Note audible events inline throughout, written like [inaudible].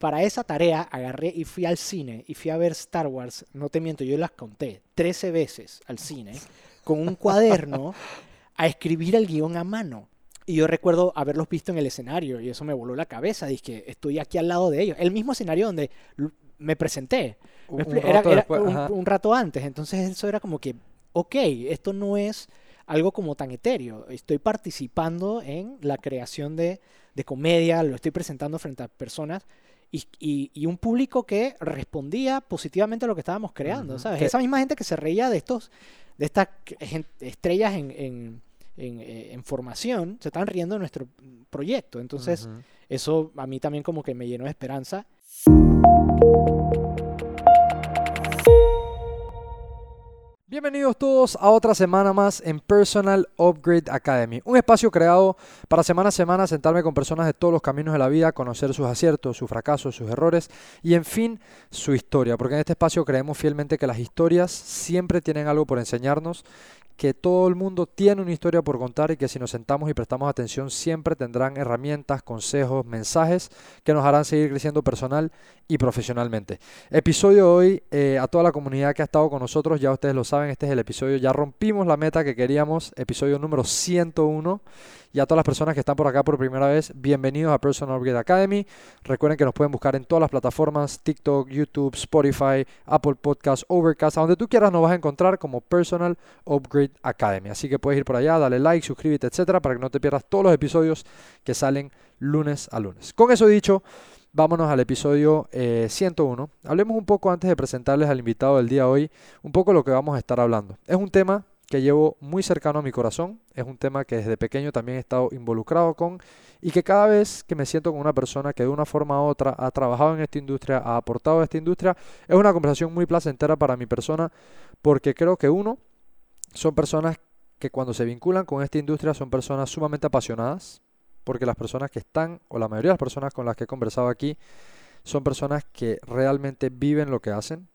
para esa tarea agarré y fui al cine y fui a ver Star Wars, no te miento, yo las conté 13 veces al cine con un cuaderno a escribir el guion a mano. Y yo recuerdo haberlos visto en el escenario y eso me voló la cabeza. Dije, estoy aquí al lado de ellos. El mismo escenario donde me presenté. Un expli- era- rato era después, un, un rato antes. Entonces eso era como que, ok, esto no es algo como tan etéreo. Estoy participando en la creación de, de comedia, lo estoy presentando frente a personas y, y- y un público que respondía positivamente a lo que estábamos creando, Ujú. ¿sabes? Que- Esa misma gente que se reía de estos, de estas estrellas en, en- en, eh, en formación, se están riendo de nuestro proyecto. Entonces, Ujú. eso a mí también como que me llenó de esperanza. Bienvenidos todos a otra semana más en Personal Upgrade Academy, un espacio creado para semana a semana sentarme con personas de todos los caminos de la vida, conocer sus aciertos, sus fracasos, sus errores y en fin su historia, porque en este espacio creemos fielmente que las historias siempre tienen algo por enseñarnos, que todo el mundo tiene una historia por contar y que si nos sentamos y prestamos atención siempre tendrán herramientas, consejos, mensajes que nos harán seguir creciendo personal y profesionalmente. Episodio hoy, eh, a toda la comunidad que ha estado con nosotros, ya ustedes lo saben, este es el episodio, ya rompimos la meta que queríamos, episodio número 101. Y a todas las personas que están por acá por primera vez, bienvenidos a Personal Upgrade Academy. Recuerden que nos pueden buscar en todas las plataformas, TikTok, YouTube, Spotify, Apple Podcasts, Overcast, a donde tú quieras nos vas a encontrar como Personal Upgrade Academy. Así que puedes ir por allá, dale like, suscríbete, etcétera, para que no te pierdas todos los episodios que salen lunes a lunes. Con eso dicho, Vámonos al episodio eh, 101. Hablemos un poco antes de presentarles al invitado del día de hoy, un poco lo que vamos a estar hablando. Es un tema que llevo muy cercano a mi corazón, es un tema que desde pequeño también he estado involucrado con y que cada vez que me siento con una persona que de una forma u otra ha trabajado en esta industria, ha aportado a esta industria, es una conversación muy placentera para mi persona porque creo que uno, son personas que cuando se vinculan con esta industria son personas sumamente apasionadas, porque las personas que están, o la mayoría de las personas con las que he conversado aquí, son personas que realmente viven lo que hacen.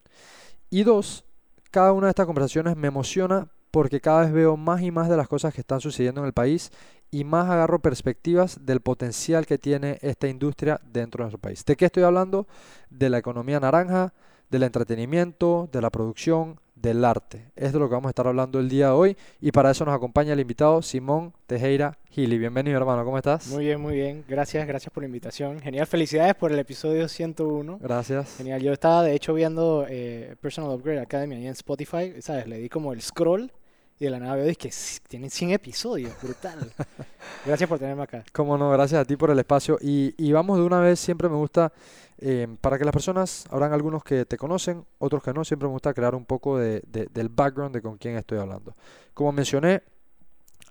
Y dos, cada una de estas conversaciones me emociona porque cada vez veo más y más de las cosas que están sucediendo en el país y más agarro perspectivas del potencial que tiene esta industria dentro de nuestro país. ¿De qué estoy hablando? De la economía naranja, del entretenimiento, de la producción, del arte. Es de lo que vamos a estar hablando el día de hoy y para eso nos acompaña el invitado Simón Tejera Gili. Bienvenido hermano, ¿cómo estás? Muy bien, muy bien. Gracias, gracias por la invitación. Genial, felicidades por el episodio 101. Gracias. Genial, yo estaba de hecho viendo eh, Personal Upgrade Academy ahí en Spotify, ¿sabes? Le di como el scroll y de la nada veo y que tienen 100 episodios, brutal. [laughs] Gracias por tenerme acá. Como no, gracias a ti por el espacio. Y, y vamos de una vez, siempre me gusta, eh, para que las personas, habrán algunos que te conocen, otros que no, siempre me gusta crear un poco de, de- del background de con quién estoy hablando. Como mencioné,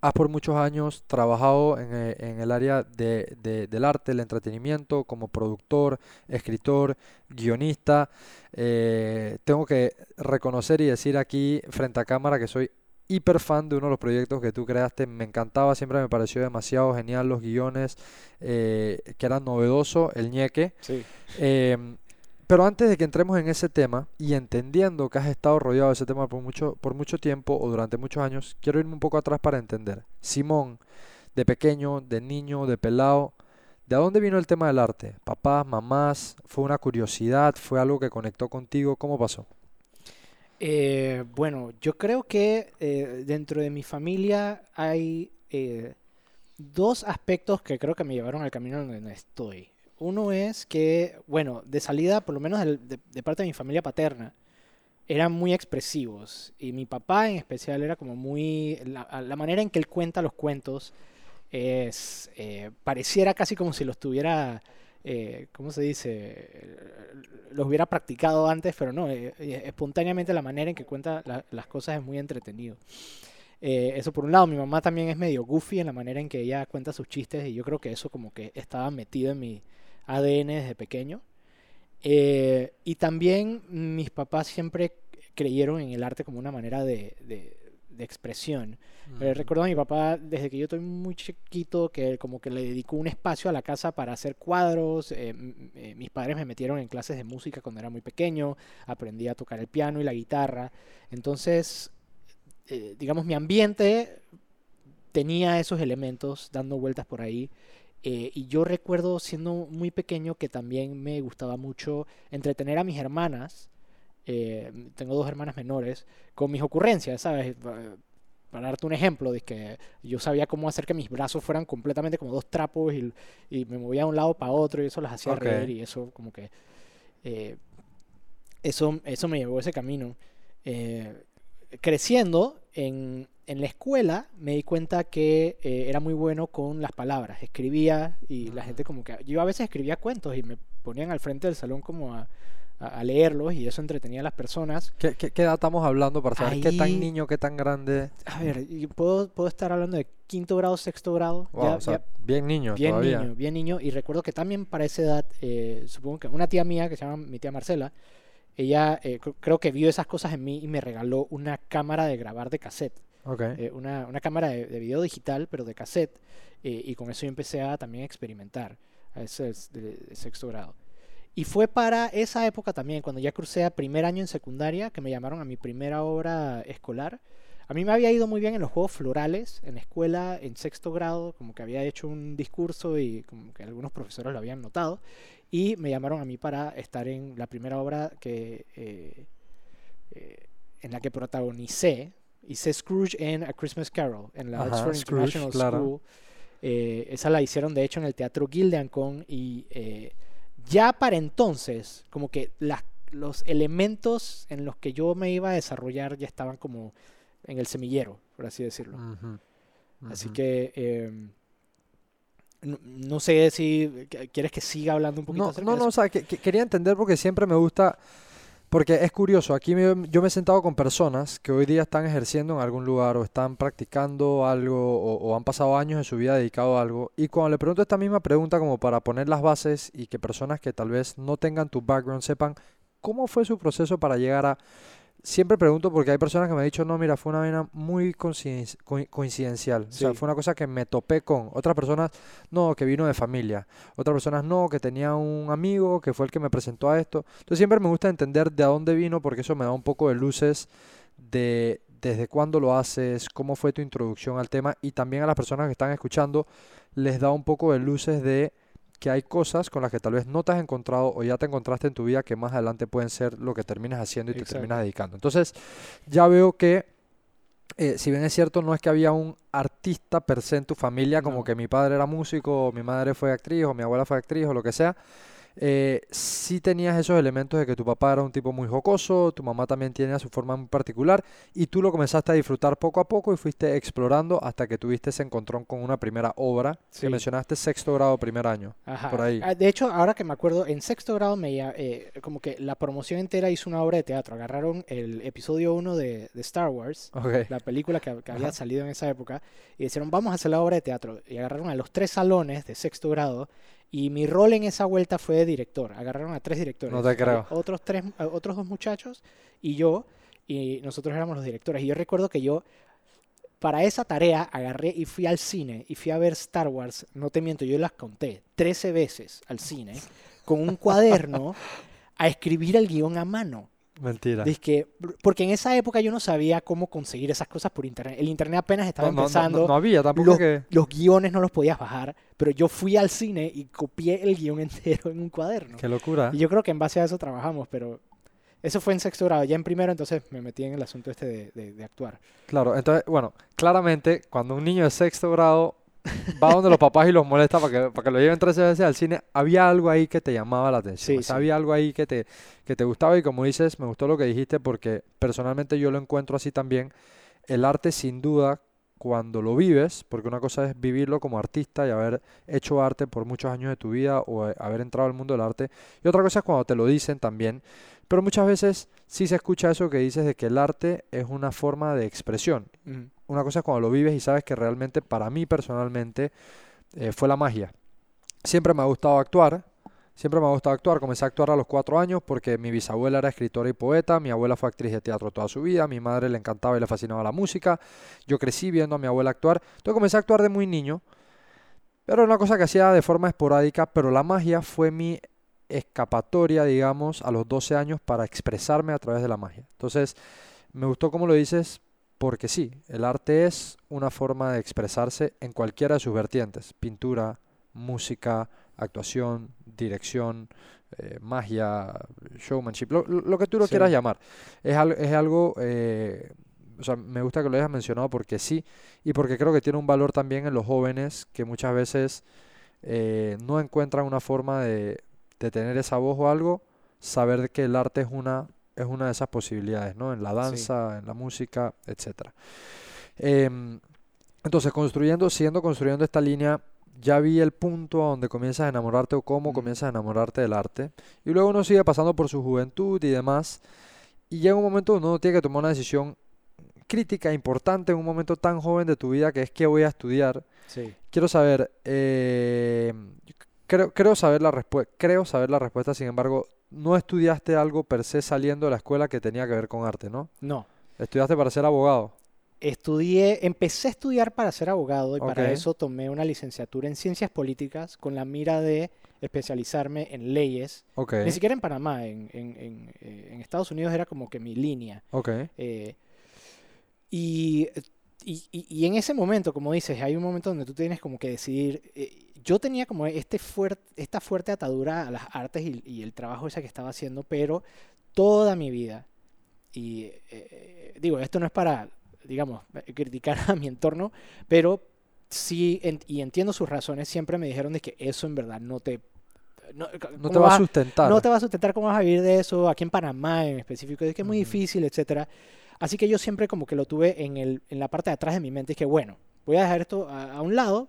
has por muchos años trabajado en, eh, el área de- de- del arte, el entretenimiento, como productor, escritor, guionista. Eh, tengo que reconocer y decir aquí frente a cámara que soy hiper fan de uno de los proyectos que tú creaste. Me encantaba, siempre me pareció demasiado genial los guiones, eh, que eran novedoso, el ñeque. Sí. Em, pero antes de que entremos en ese tema y entendiendo que has estado rodeado de ese tema por mucho, por mucho tiempo o durante muchos años, quiero irme un poco atrás para entender. Simón, de pequeño, de niño, de pelado, ¿de dónde vino el tema del arte? ¿Papás, mamás? ¿Fue una curiosidad? ¿Fue algo que conectó contigo? ¿Cómo pasó? Eh, bueno, yo creo que eh, dentro de mi familia hay eh, dos aspectos que creo que me llevaron al camino donde estoy. Uno es que, bueno, de salida, por lo menos de, de parte de mi familia paterna, eran muy expresivos. Y mi papá en especial era como muy... La, la manera en que él cuenta los cuentos es... eh, pareciera casi como si los tuviera... eh, ¿cómo se dice? Los hubiera practicado antes, pero no. eh, eh, espontáneamente la manera en que cuenta la- las cosas es muy entretenido. Eh, eso por un lado, mi mamá también es medio goofy en la manera en que ella cuenta sus chistes y yo creo que eso como que estaba metido en mi ADN desde pequeño. Eh, y también mis papás siempre creyeron en el arte como una manera de, de- de expresión. Eh, recuerdo a mi papá desde que yo estoy muy chiquito que como que le dedicó un espacio a la casa para hacer cuadros. eh, eh, mis padres me metieron en clases de música cuando era muy pequeño. Aprendí a tocar el piano y la guitarra. Entonces, eh, digamos, mi ambiente tenía esos elementos dando vueltas por ahí. Eh, y yo recuerdo siendo muy pequeño que también me gustaba mucho entretener a mis hermanas. Eh, tengo dos hermanas menores con mis ocurrencias, ¿sabes? Pa- Para darte un ejemplo, de que yo sabía cómo hacer que mis brazos fueran completamente como dos trapos y, y me movía de un lado para otro y eso las hacía Ok. reír y eso como que... eh, eso, eso me llevó a ese camino. Eh, creciendo en, en la escuela me di cuenta que eh, era muy bueno con las palabras. Escribía y la gente como que... Yo a veces escribía cuentos y me ponían al frente del salón como a, a- a leerlos y eso entretenía a las personas. ¿Qué, qué, qué edad estamos hablando para saber qué tan Ahí- niño, qué tan grande? A ver, puedo, puedo estar hablando de quinto grado, sexto grado. Wow, ya- o sea, ya- bien niño bien todavía. niño, bien niño. Y recuerdo que también para esa edad, eh, supongo que una tía mía, que se llama mi tía Marcela, ella eh, cr- creo que vio esas cosas en mí y me regaló una cámara de grabar de cassette. Ok. eh, una, una cámara de, de video digital, pero de cassette. eh, y con eso yo empecé a también experimentar. A ese es de, de sexto grado. Y fue para esa época también, cuando ya crucé a primer año en secundaria, que me llamaron a mi primera obra escolar. A mí me había ido muy bien en los juegos florales, en la escuela, en sexto grado, como que había hecho un discurso y como que algunos profesores lo habían notado. Y me llamaron a mí para estar en la primera obra que, eh, eh, en la que protagonicé. Hice Scrooge en A Christmas Carol, en la Ajá, Oxford Scrooge, International claro. School. Eh, esa la hicieron de hecho en el Teatro Gildeancon y eh, ya para entonces, como que las, los elementos en los que yo me iba a desarrollar ya estaban como en el semillero, por así decirlo. Así que em, no, no sé si qu- quieres que siga hablando un poquito No, acerca no, de no, o sea, que, que- quería entender porque siempre me gusta, porque es curioso, aquí me- yo me he sentado con personas que hoy día están ejerciendo en algún lugar o están practicando algo o, o han pasado años de su vida dedicado a algo. Y cuando le pregunto esta misma pregunta como para poner las bases y que personas que tal vez no tengan tu background sepan cómo fue su proceso para llegar a... Siempre pregunto porque hay personas que me han dicho, no, mira, fue una vaina muy coinciden- coi- coincidencial. O sea, fue una cosa que me topé con. Otras personas, no, que vino de familia. Otras personas, no, que tenía un amigo que fue el que me presentó a esto. Entonces siempre me gusta entender de dónde vino porque eso me da un poco de luces de desde cuándo lo haces, cómo fue tu introducción al tema y también a las personas que están escuchando les da un poco de luces de que hay cosas con las que tal vez no te has encontrado o ya te encontraste en tu vida que más adelante pueden ser lo que terminas haciendo y te terminas dedicando. Entonces, ya veo que, eh, si bien es cierto, no es que había un artista per se en tu familia, como No. que mi padre era músico, o mi madre fue actriz, o mi abuela fue actriz, o lo que sea, eh, sí tenías esos elementos de que tu papá era un tipo muy jocoso, tu mamá también tenía su forma muy particular, y tú lo comenzaste a disfrutar poco a poco y fuiste explorando hasta que tuviste ese encontrón con una primera obra Sí. que mencionaste sexto grado, primer año. Ajá. por ahí. Ah, De hecho, ahora que me acuerdo, en sexto grado me eh, como que la promoción entera hizo una obra de teatro. Agarraron el episodio 1 de, de Star Wars, la película que, que había salido en esa época, y dijeron, vamos a hacer la obra de teatro. Y agarraron a los tres salones de sexto grado, y mi rol en esa vuelta fue de director. Agarraron a tres directores. No te creo. Otros, tres, otros dos muchachos y yo, y nosotros éramos los directores. Y yo recuerdo que yo, para esa tarea, agarré y fui al cine, y fui a ver Star Wars, no te miento, yo las conté 13 veces al cine, con un cuaderno, [laughs] a escribir el guion a mano. Mentira. Dizque- porque en esa época yo no sabía cómo conseguir esas cosas por internet. El internet apenas estaba No, empezando. no, no había tampoco los, que... los guiones no los podías bajar, pero yo fui al cine y copié el guion [laughs] entero en un cuaderno. Qué locura. Y yo creo que en base a eso trabajamos, pero eso fue en sexto grado. Ya en primero entonces me metí en el asunto este de, de- de actuar. Claro, entonces, bueno, claramente cuando un niño de sexto grado va donde los papás y los molesta para que, para que lo lleven 13 veces al cine, había algo ahí que te llamaba la atención. Sí, o sea, sí. había algo ahí que te, que te gustaba y como dices, me gustó lo que dijiste porque personalmente yo lo encuentro así también. El arte sin duda, cuando lo vives, porque una cosa es vivirlo como artista y haber hecho arte por muchos años de tu vida o haber entrado al mundo del arte, y otra cosa es cuando te lo dicen también. Pero muchas veces sí se escucha eso que dices de que el arte es una forma de expresión una cosa es cuando lo vives y sabes que realmente para mí personalmente eh, fue la magia. Siempre me ha gustado actuar, siempre me ha gustado actuar. Comencé a actuar a los cuatro años porque mi bisabuela era escritora y poeta, mi abuela fue actriz de teatro toda su vida, mi madre le encantaba y le fascinaba la música. Yo crecí viendo a mi abuela actuar, entonces comencé a actuar de muy niño, pero era una cosa que hacía de forma esporádica, pero la magia fue mi escapatoria, digamos, a los 12 años para expresarme a través de la magia. Entonces, me gustó como lo dices, porque sí, el arte es una forma de expresarse en cualquiera de sus vertientes, pintura, música, actuación, dirección, eh, magia, showmanship, lo, lo- que tú lo Sí. quieras llamar. Es, al- es algo, eh, o sea, me gusta que lo hayas mencionado porque sí, y porque creo que tiene un valor también en los jóvenes que muchas veces eh, no encuentran una forma de, de tener esa voz o algo, saber que el arte es una, es una de esas posibilidades, ¿no? En la Sí. danza, en la música, etcétera. Em, entonces, construyendo, siguiendo construyendo esta línea, ya vi el punto a donde comienzas a enamorarte o cómo comienzas a enamorarte del arte. Y luego uno sigue pasando por su juventud y demás. Y llega un momento donde uno tiene que tomar una decisión crítica, importante, en un momento tan joven de tu vida que es qué voy a estudiar. Sí. Quiero saber, eh, creo, creo saber la respuesta, creo saber la respuesta, sin embargo, no estudiaste algo per se saliendo de la escuela que tenía que ver con arte, ¿no? No. Estudiaste para ser abogado. Estudié, empecé a estudiar para ser abogado y para eso tomé una licenciatura en ciencias políticas con la mira de especializarme en leyes. Ok, Ni siquiera en Panamá, en, en- en, eh, en Estados Unidos era como que mi línea. ok, Eh, y, y, y- y en ese momento, como dices, hay un momento donde tú tienes como que decidir. eh, yo tenía como este esta fuerte atadura a las artes y, y el trabajo ese que estaba haciendo, pero toda mi vida. Y eh, digo, esto no es para, digamos, criticar [laughs] a mi entorno, pero sí, en- y entiendo sus razones, siempre me dijeron de que eso en verdad no te... No, no ¿cómo te va a sustentar. no te va a sustentar cómo vas a vivir de eso, aquí en Panamá en específico, es que es muy Ujú. difícil, etcétera. Así que yo siempre como que lo tuve en, el, en la parte de atrás de mi mente, es que bueno, voy a dejar esto a, a un lado,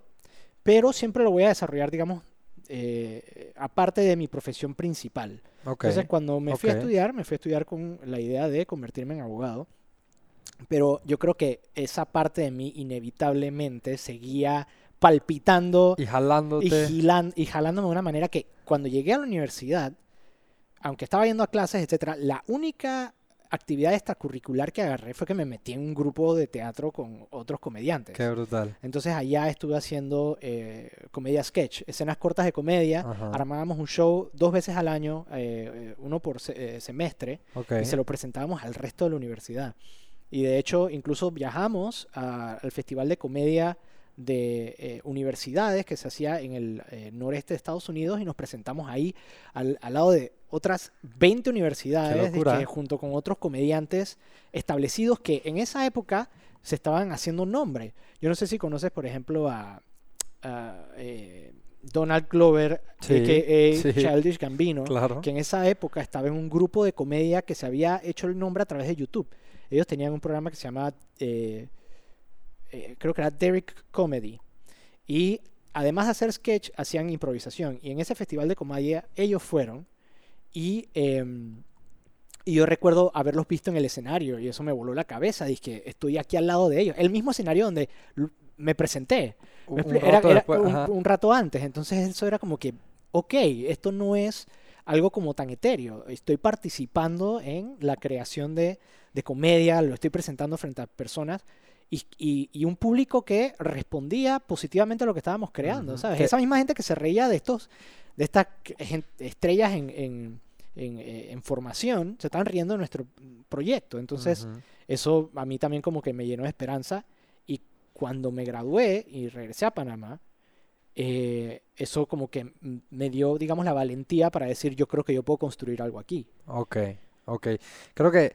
pero siempre lo voy a desarrollar, digamos, eh, aparte de mi profesión principal. Entonces, cuando me fui a estudiar, me fui a estudiar con la idea de convertirme en abogado. Pero yo creo que esa parte de mí inevitablemente seguía palpitando y y, jalándote. gilan- y jalándome de una manera que cuando llegué a la universidad, aunque estaba yendo a clases, etcétera, la única actividad extracurricular que agarré fue que me metí en un grupo de teatro con otros comediantes. Qué brutal. Entonces allá estuve haciendo eh, comedia sketch, escenas cortas de comedia. Ajá. Armábamos un show dos veces al año, eh, eh, uno por se- semestre, y se lo presentábamos al resto de la universidad. Y de hecho, incluso viajamos a- al Festival de Comedia de eh, Universidades que se hacía en el noreste de Estados Unidos y nos presentamos ahí al, al lado de otras 20 universidades que, junto con otros comediantes establecidos que en esa época se estaban haciendo nombre. Yo no sé si conoces, por ejemplo, a, a, eh, Donald Glover, Sí, a.k.a. sí. Childish Gambino, claro. que en esa época estaba en un grupo de comedia que se había hecho el nombre a través de YouTube. Ellos tenían un programa que se llamaba, eh, eh, creo que era Derek Comedy. Y además de hacer sketch, hacían improvisación. Y en ese festival de comedia ellos fueron. Y, em, y yo recuerdo haberlos visto en el escenario y eso me voló la cabeza. Dije, estoy aquí al lado de ellos. El mismo escenario donde me presenté. Un, Me era- rato era un rato antes. Entonces eso era como que, ok, esto no es algo como tan etéreo. Estoy participando en la creación de, de comedia, lo estoy presentando frente a personas y, y- y un público que respondía positivamente a lo que estábamos creando, Ujú. ¿sabes? Que- Esa misma gente que se reía de estos, de estas estrellas en, en- en, eh, en formación, se estaban riendo de nuestro proyecto. Entonces, Ujú. eso a mí también como que me llenó de esperanza. Y cuando me gradué y regresé a Panamá, eh, eso como que me dio, digamos, la valentía para decir, yo creo que yo puedo construir algo aquí. Ok, ok. Creo que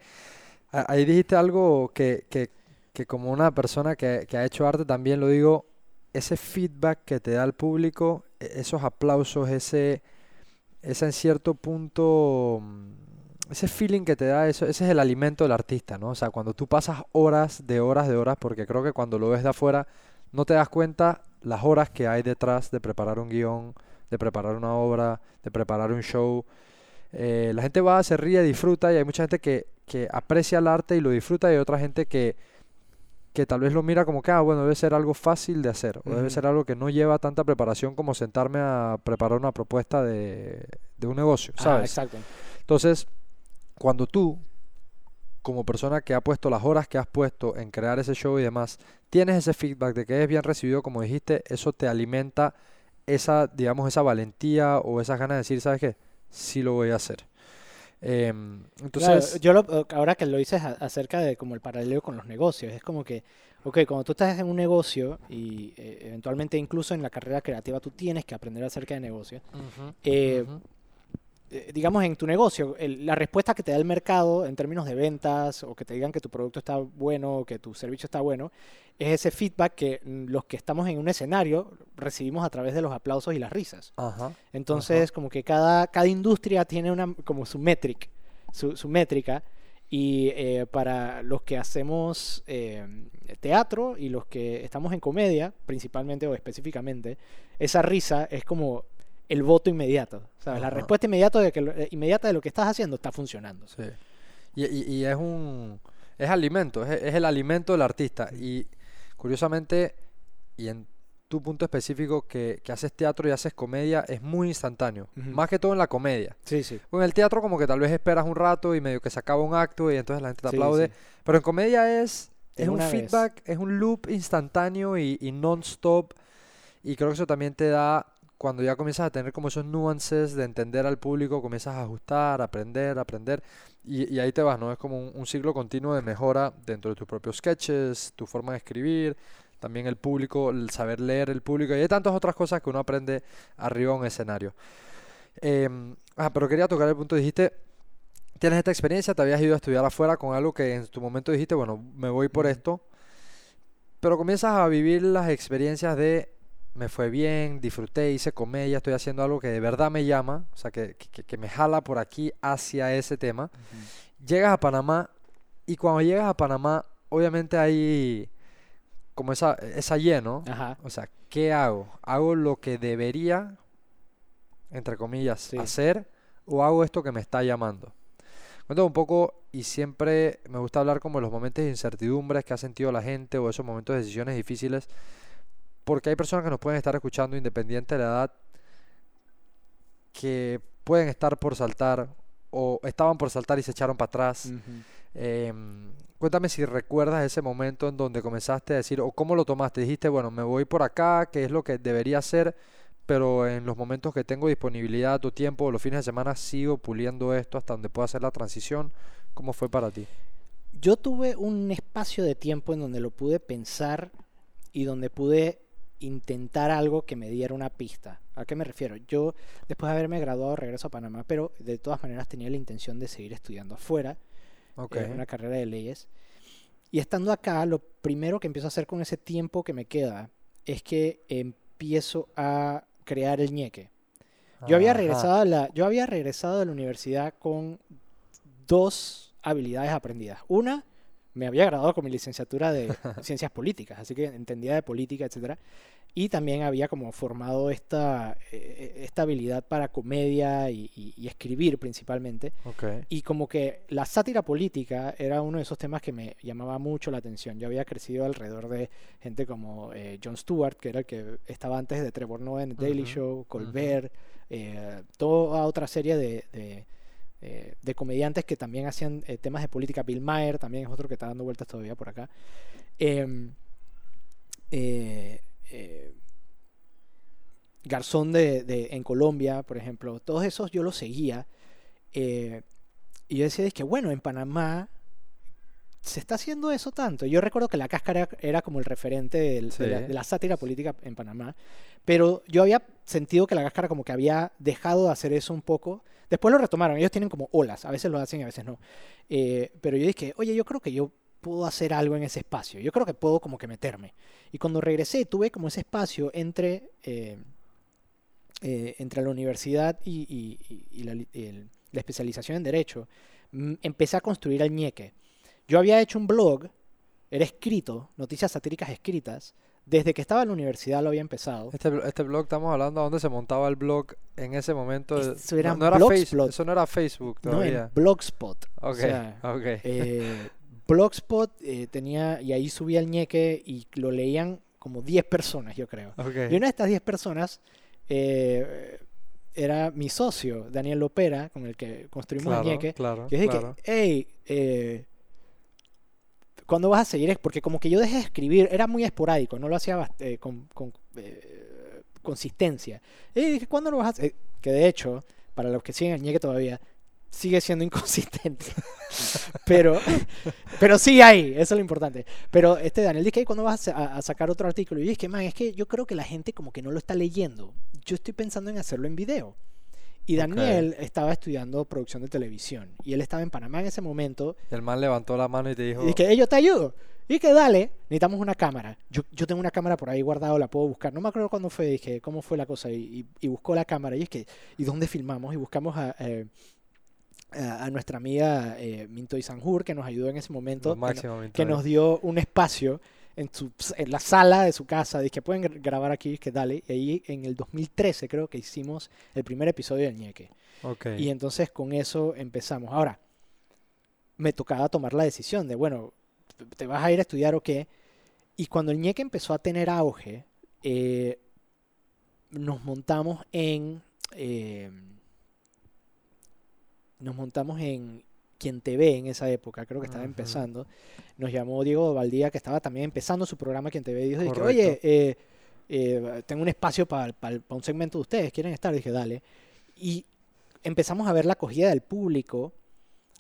ahí dijiste algo que, que, que como una persona que, ha hecho arte también lo digo, ese feedback que te da el público, e- esos aplausos, ese, ese en cierto punto, mm, ese feeling que te da, eso, ese es el alimento del artista, ¿no? O sea, cuando tú pasas horas de horas de horas, porque creo que cuando lo ves de afuera, no te das cuenta las horas que hay detrás de preparar un guion, de preparar una obra, de preparar un show. Eh, la gente va, se ríe, disfruta y hay mucha gente que, que aprecia el arte y lo disfruta y hay otra gente que, que tal vez lo mira como que, ah, bueno, debe ser algo fácil de hacer o debe ser algo que no lleva tanta preparación como sentarme a preparar una propuesta de, de un negocio, ¿sabes? exacto. Entonces, cuando tú, como persona que ha puesto las horas que has puesto en crear ese show y demás, tienes ese feedback de que es bien recibido, como dijiste, eso te alimenta esa, digamos, esa valentía o esas ganas de decir, ¿sabes qué? Sí lo voy a hacer. Em, Claro, entonces, yo lo- ahora que lo dices acerca de como el paralelo con los negocios, es como que, ok, cuando tú estás en un negocio y eh, eventualmente incluso en la carrera creativa tú tienes que aprender acerca de negocios, eh, eh, digamos en tu negocio, el- la respuesta que te da el mercado en términos de ventas o que te digan que tu producto está bueno o que tu servicio está bueno, es ese feedback que mm, los que estamos en un escenario recibimos a través de los aplausos y las risas. Ajá. Entonces, como que cada, cada industria tiene una, como su metric, su, su métrica. Y eh, para los que hacemos eh, teatro y los que estamos en comedia, principalmente o específicamente, esa risa es como el voto inmediato. ¿sabes? La respuesta inmediata de, que, lo- eh, inmediata de lo que estás haciendo está funcionando. Sí. Y, y- y es un es alimento, es, es el alimento del artista. Y curiosamente, y en tu punto específico que, que haces teatro y haces comedia, es muy instantáneo. Más que todo en la comedia. Sí, sí. En el teatro como que tal vez esperas un rato y medio que se acaba un acto y entonces la gente te Sí, aplaude. sí. Pero en comedia es, es un vez. feedback, es un loop instantáneo y, y non-stop. Y creo que eso también te da, cuando ya comienzas a tener como esos nuances de entender al público, comienzas a ajustar, aprender, aprender. Y, y ahí te vas, ¿no? Es como un, un ciclo continuo de mejora dentro de tus propios sketches, tu forma de escribir, también el público, el saber leer el público. Y hay tantas otras cosas que uno aprende arriba en un escenario. Em, ah, pero quería tocar el punto, dijiste, tienes esta experiencia, te habías ido a estudiar afuera con algo que en tu momento dijiste, bueno, me voy por esto, pero comienzas a vivir las experiencias de, me fue bien, disfruté, hice comedia, estoy haciendo algo que de verdad me llama, o sea, que, que, que me jala por aquí hacia ese tema. Llegas a Panamá y cuando llegas a Panamá, obviamente hay como esa, esa lleno. Ajá. O sea, ¿qué hago? ¿Hago lo que debería, entre comillas, Sí. hacer o hago esto que me está llamando? Cuéntame un poco y siempre me gusta hablar como de los momentos de incertidumbres que ha sentido la gente o esos momentos de decisiones difíciles, porque hay personas que nos pueden estar escuchando independiente de la edad que pueden estar por saltar o estaban por saltar y se echaron para atrás. Em, cuéntame si recuerdas ese momento en donde comenzaste a decir, o cómo lo tomaste. Dijiste, bueno, me voy por acá, que es lo que debería hacer, pero en los momentos que tengo disponibilidad o tiempo, o los fines de semana, sigo puliendo esto hasta donde pueda hacer la transición. ¿Cómo fue para ti? Yo tuve un espacio de tiempo en donde lo pude pensar y donde pude intentar algo que me diera una pista. ¿A qué me refiero? Yo, después de haberme graduado, regreso a Panamá, pero de todas maneras tenía la intención de seguir estudiando afuera, eh, una carrera de leyes. Y estando acá, lo primero que empiezo a hacer con ese tiempo que me queda es que empiezo a crear el ñeque. Yo había regresado a la, yo había regresado de la universidad con dos habilidades aprendidas. Una, me había graduado con mi licenciatura de [laughs] ciencias políticas, así que entendía de política, etcétera. Y también había como formado esta, eh, esta habilidad para comedia y, y- y escribir principalmente. Ok. Y como que la sátira política era uno de esos temas que me llamaba mucho la atención. Yo había crecido alrededor de gente como eh, Jon Stewart, que era el que estaba antes de Trevor Noah en The Daily Ujú, Show, Colbert, eh, toda otra serie de, de, eh, de comediantes que también hacían eh, temas de política. Bill Maher también es otro que está dando vueltas todavía por acá. Em, eh, eh, Garzón de, de- en Colombia, por ejemplo, todos esos yo los seguía. eh, y yo decía, es que bueno, en Panamá se está haciendo eso tanto. Yo recuerdo que la cáscara era como el referente del- de, la, Sí. de la sátira política en Panamá. Pero yo había sentido que la cáscara como que había dejado de hacer eso un poco. Después lo retomaron. Ellos tienen como olas. A veces lo hacen y a veces no. Eh, pero yo dije, oye, yo creo que yo puedo hacer algo en ese espacio. Yo creo que puedo como que meterme. Y cuando regresé tuve como ese espacio entre, eh, eh, entre la universidad y, la, la especialización en Derecho. Mm, Empecé a construir el ñeque. Yo había hecho un blog, era escrito, noticias satíricas escritas. Desde que estaba en la universidad lo había empezado. Este, este blog, estamos hablando de dónde se montaba el blog en ese momento. Eso no, no era. Facebook, eso no era Facebook todavía. Blogspot. Ok, O sea, ok. eh, Blogspot eh, tenía, y ahí subía el ñeque y lo leían como 10 personas, yo creo. Y una de estas 10 personas eh, era mi socio, Daniel Lopera, con el que construimos Claro, el ñeque. claro, Yo dije claro. hey, eh, ¿cuándo vas a seguir? Porque como que yo dejé de escribir, era muy esporádico, no lo hacía eh, con, con, eh, consistencia. Y dije, ¿cuándo lo vas a hacer? Que de hecho, para los que siguen el ñeque todavía, sigue siendo inconsistente. [laughs] pero, pero sí hay, eso es lo importante. Pero este Daniel dice que cuando vas a, a sacar otro artículo, y es que, man, es que yo creo que la gente como que no lo está leyendo. Yo estoy pensando en hacerlo en video. Y Daniel estaba estudiando producción de televisión. Y él estaba en Panamá en ese momento. El man levantó la mano y te dijo... Y que yo te ayudo. Y que dale, necesitamos una cámara. Yo, yo tengo una cámara por ahí guardada, la puedo buscar. No me acuerdo cuándo fue, dije, cómo fue la cosa. Y, y, buscó la cámara. Y es que, ¿y dónde filmamos? Y buscamos a, eh, a, a, nuestra amiga eh, Minto y Sanjur, que nos ayudó en ese momento. Máximo, que, que nos dio un espacio en, su, en, la sala de su casa. Dije, pueden grabar aquí, que dale. Y ahí en el 2013 creo que hicimos el primer episodio del ñeque. Okay. Y entonces con eso empezamos. Ahora, me tocaba tomar la decisión de, bueno, ¿te vas a ir a estudiar o qué? Y cuando el ñeque empezó a tener auge, eh, nos montamos en... Eh, nos montamos en Quien te ve en esa época, creo que estaba uh -huh. empezando. Nos llamó Diego Valdía, que estaba también empezando su programa Quien te ve, y dijo, dije, oye, eh, eh, tengo un espacio para pa, pa un segmento de ustedes, ¿quieren estar? dije, dale. Y empezamos a ver la acogida del público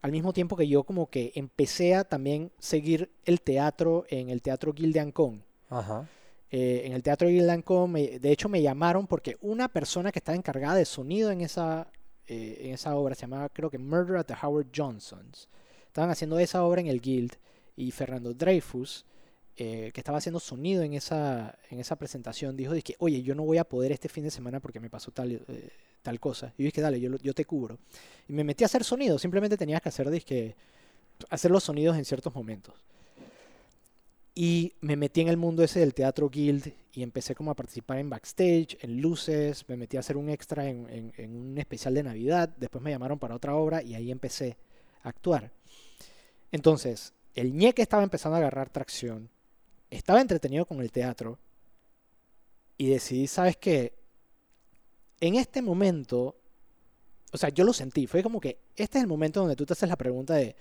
al mismo tiempo que yo como que empecé a también seguir el teatro en el Teatro Gildeancón. Ajá. Eh, en el Teatro Gildeancón, de hecho me llamaron porque una persona que estaba encargada de sonido en esa, eh, en esa obra se llamaba creo que Murder at the Howard Johnsons. Estaban haciendo esa obra en el Guild y Fernando Dreyfus, eh, que estaba haciendo sonido en esa, en esa presentación, dijo, que oye, yo no voy a poder este fin de semana porque me pasó tal eh, tal cosa. Y dije, dale, yo, yo te cubro. Y me metí a hacer sonido, simplemente tenías que hacer, dije, hacer los sonidos en ciertos momentos. Y me metí en el mundo ese del teatro guild y empecé como a participar en backstage, en luces, me metí a hacer un extra en, en, un especial de Navidad, después me llamaron para otra obra y ahí empecé a actuar. Entonces, el ñeque estaba empezando a agarrar tracción, estaba entretenido con el teatro y decidí, ¿sabes qué? en este momento, o sea, yo lo sentí, fue como que este es el momento donde tú te haces la pregunta de,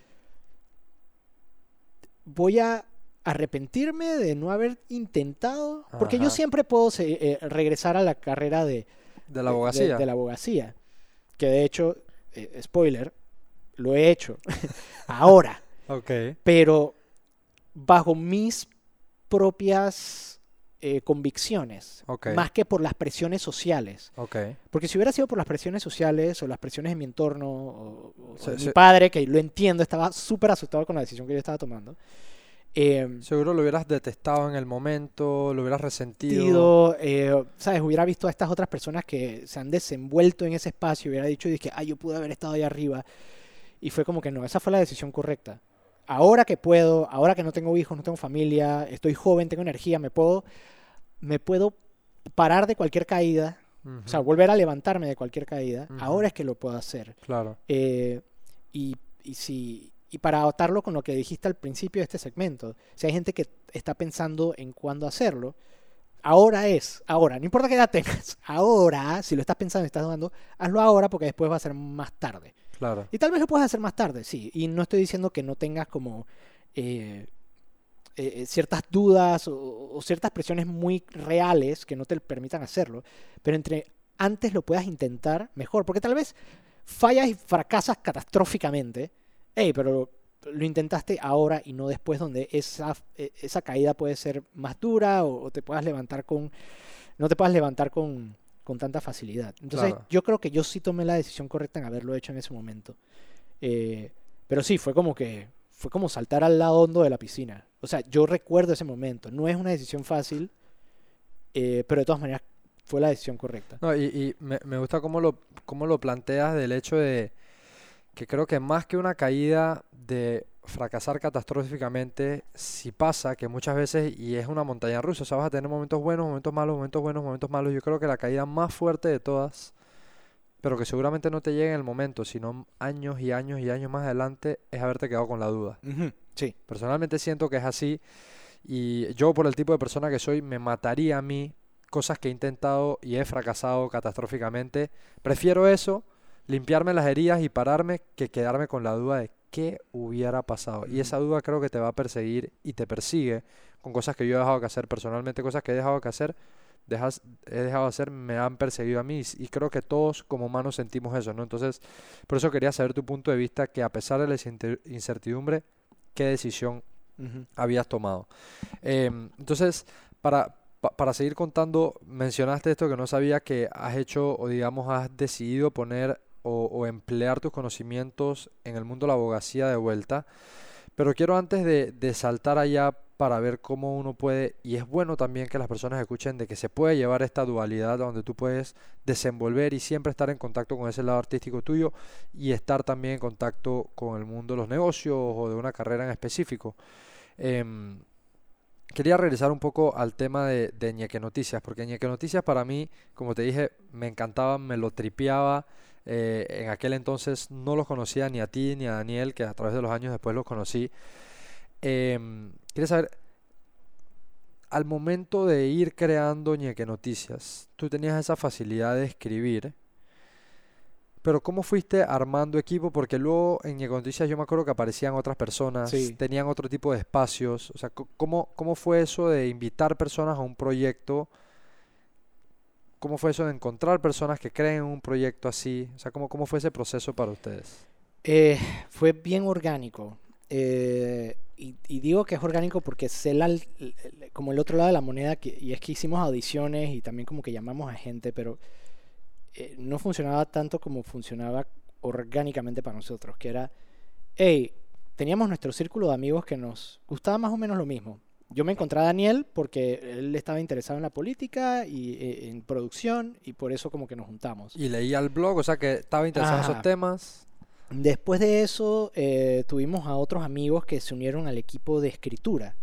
¿voy a arrepentirme de no haber intentado? Porque Ajá. yo siempre puedo eh, regresar a la carrera de, de la abogacía. De, de, la abogacía, que de hecho, eh, spoiler, lo he hecho [laughs] ahora. Okay. Pero bajo mis propias eh, convicciones, okay. más que por las presiones sociales. Okay. Porque si hubiera sido por las presiones sociales o las presiones de mi entorno o, o sí, de sí. mi padre, que lo entiendo, estaba súper asustado con la decisión que yo estaba tomando. Eh, Seguro lo hubieras detestado en el momento, lo hubieras resentido. Eh, ¿Sabes? Hubiera visto a estas otras personas que se han desenvuelto en ese espacio, hubiera dicho, dije, ay, yo pude haber estado ahí arriba. Y fue como que no, esa fue la decisión correcta ahora que puedo, ahora que no tengo hijos, no tengo familia, estoy joven, tengo energía, me puedo, me puedo parar de cualquier caída, uh -huh. o sea, volver a levantarme de cualquier caída, uh -huh. ahora es que lo puedo hacer. Claro. Eh, y, y, si, y para atarlo con lo que dijiste al principio de este segmento, si hay gente que está pensando en cuándo hacerlo, ahora es, ahora, no importa qué edad tengas, [laughs] ahora, si lo estás pensando y estás dudando, hazlo ahora porque después va a ser más tarde. Claro. Y tal vez lo puedas hacer más tarde, sí. Y no estoy diciendo que no tengas como eh, eh, ciertas dudas o, o, ciertas presiones muy reales que no te permitan hacerlo. Pero entre antes lo puedas intentar, mejor. Porque tal vez fallas y fracasas catastróficamente. Hey, pero lo intentaste ahora y no después, donde esa, e, esa caída puede ser más dura o, o te puedas levantar con. No te puedas levantar con con tanta facilidad. Entonces claro. yo creo que yo sí tomé la decisión correcta en haberlo hecho en ese momento. Eh, pero sí, fue como que fue como saltar al lado hondo de la piscina. O sea, yo recuerdo ese momento. No es una decisión fácil, eh, pero de todas maneras fue la decisión correcta. No, y, y me, me, gusta cómo lo, cómo lo planteas del hecho de que creo que más que una caída de fracasar catastróficamente, si pasa que muchas veces, y es una montaña rusa, o sea, vas a tener momentos buenos, momentos malos, momentos buenos, momentos malos. Yo creo que la caída más fuerte de todas, pero que seguramente no te llegue en el momento, sino años y años y años más adelante, es haberte quedado con la duda. Uh -huh. Sí. Personalmente siento que es así, y yo por el tipo de persona que soy, me mataría a mí cosas que he intentado y he fracasado catastróficamente. Prefiero eso, limpiarme las heridas y pararme, que quedarme con la duda de qué hubiera pasado. Y esa duda creo que te va a perseguir y te persigue con cosas que yo he dejado que hacer personalmente, cosas que he dejado que hacer dejas, he dejado de hacer me han perseguido a mí y creo que todos como humanos sentimos eso, ¿no? Entonces, por eso quería saber tu punto de vista, que a pesar de la incer- incertidumbre, ¿qué decisión habías tomado? Em, entonces, para, pa- para seguir contando, mencionaste esto que no sabía que has hecho o digamos has decidido poner o, emplear tus conocimientos en el mundo de la abogacía de vuelta, pero quiero antes de, de saltar allá para ver cómo uno puede, y es bueno también que las personas escuchen de que se puede llevar esta dualidad donde tú puedes desenvolver y siempre estar en contacto con ese lado artístico tuyo y estar también en contacto con el mundo de los negocios o de una carrera en específico. Em, quería regresar un poco al tema de, de Ñeque Noticias, porque Ñeque Noticias para mí, como te dije, me encantaba, me lo tripeaba. Eh, en aquel entonces no los conocía ni a ti ni a Daniel, que a través de los años después los conocí. Em, quería saber, al momento de ir creando Ñeque Noticias, tú tenías esa facilidad de escribir, pero ¿cómo fuiste armando equipo? Porque luego en Ñeque Noticias yo me acuerdo que aparecían otras personas, Sí. tenían otro tipo de espacios. O sea, ¿cómo, cómo fue eso de invitar personas a un proyecto? ¿Cómo fue eso de encontrar personas que creen en un proyecto así? O sea, ¿cómo, cómo fue ese proceso para ustedes? Eh, fue bien orgánico. eh, y, y digo que es orgánico porque sé la- como el otro lado de la moneda, que, y es que hicimos audiciones y también como que llamamos a gente, pero eh, no funcionaba tanto como funcionaba orgánicamente para nosotros, que era, hey, teníamos nuestro círculo de amigos que nos gustaba más o menos lo mismo. Yo me encontré a Daniel porque él estaba interesado en la política y eh, en producción y por eso como que nos juntamos. Y leía el blog, o sea, que estaba interesado en esos temas. Después de eso, eh, tuvimos a otros amigos que se unieron al equipo de escritura.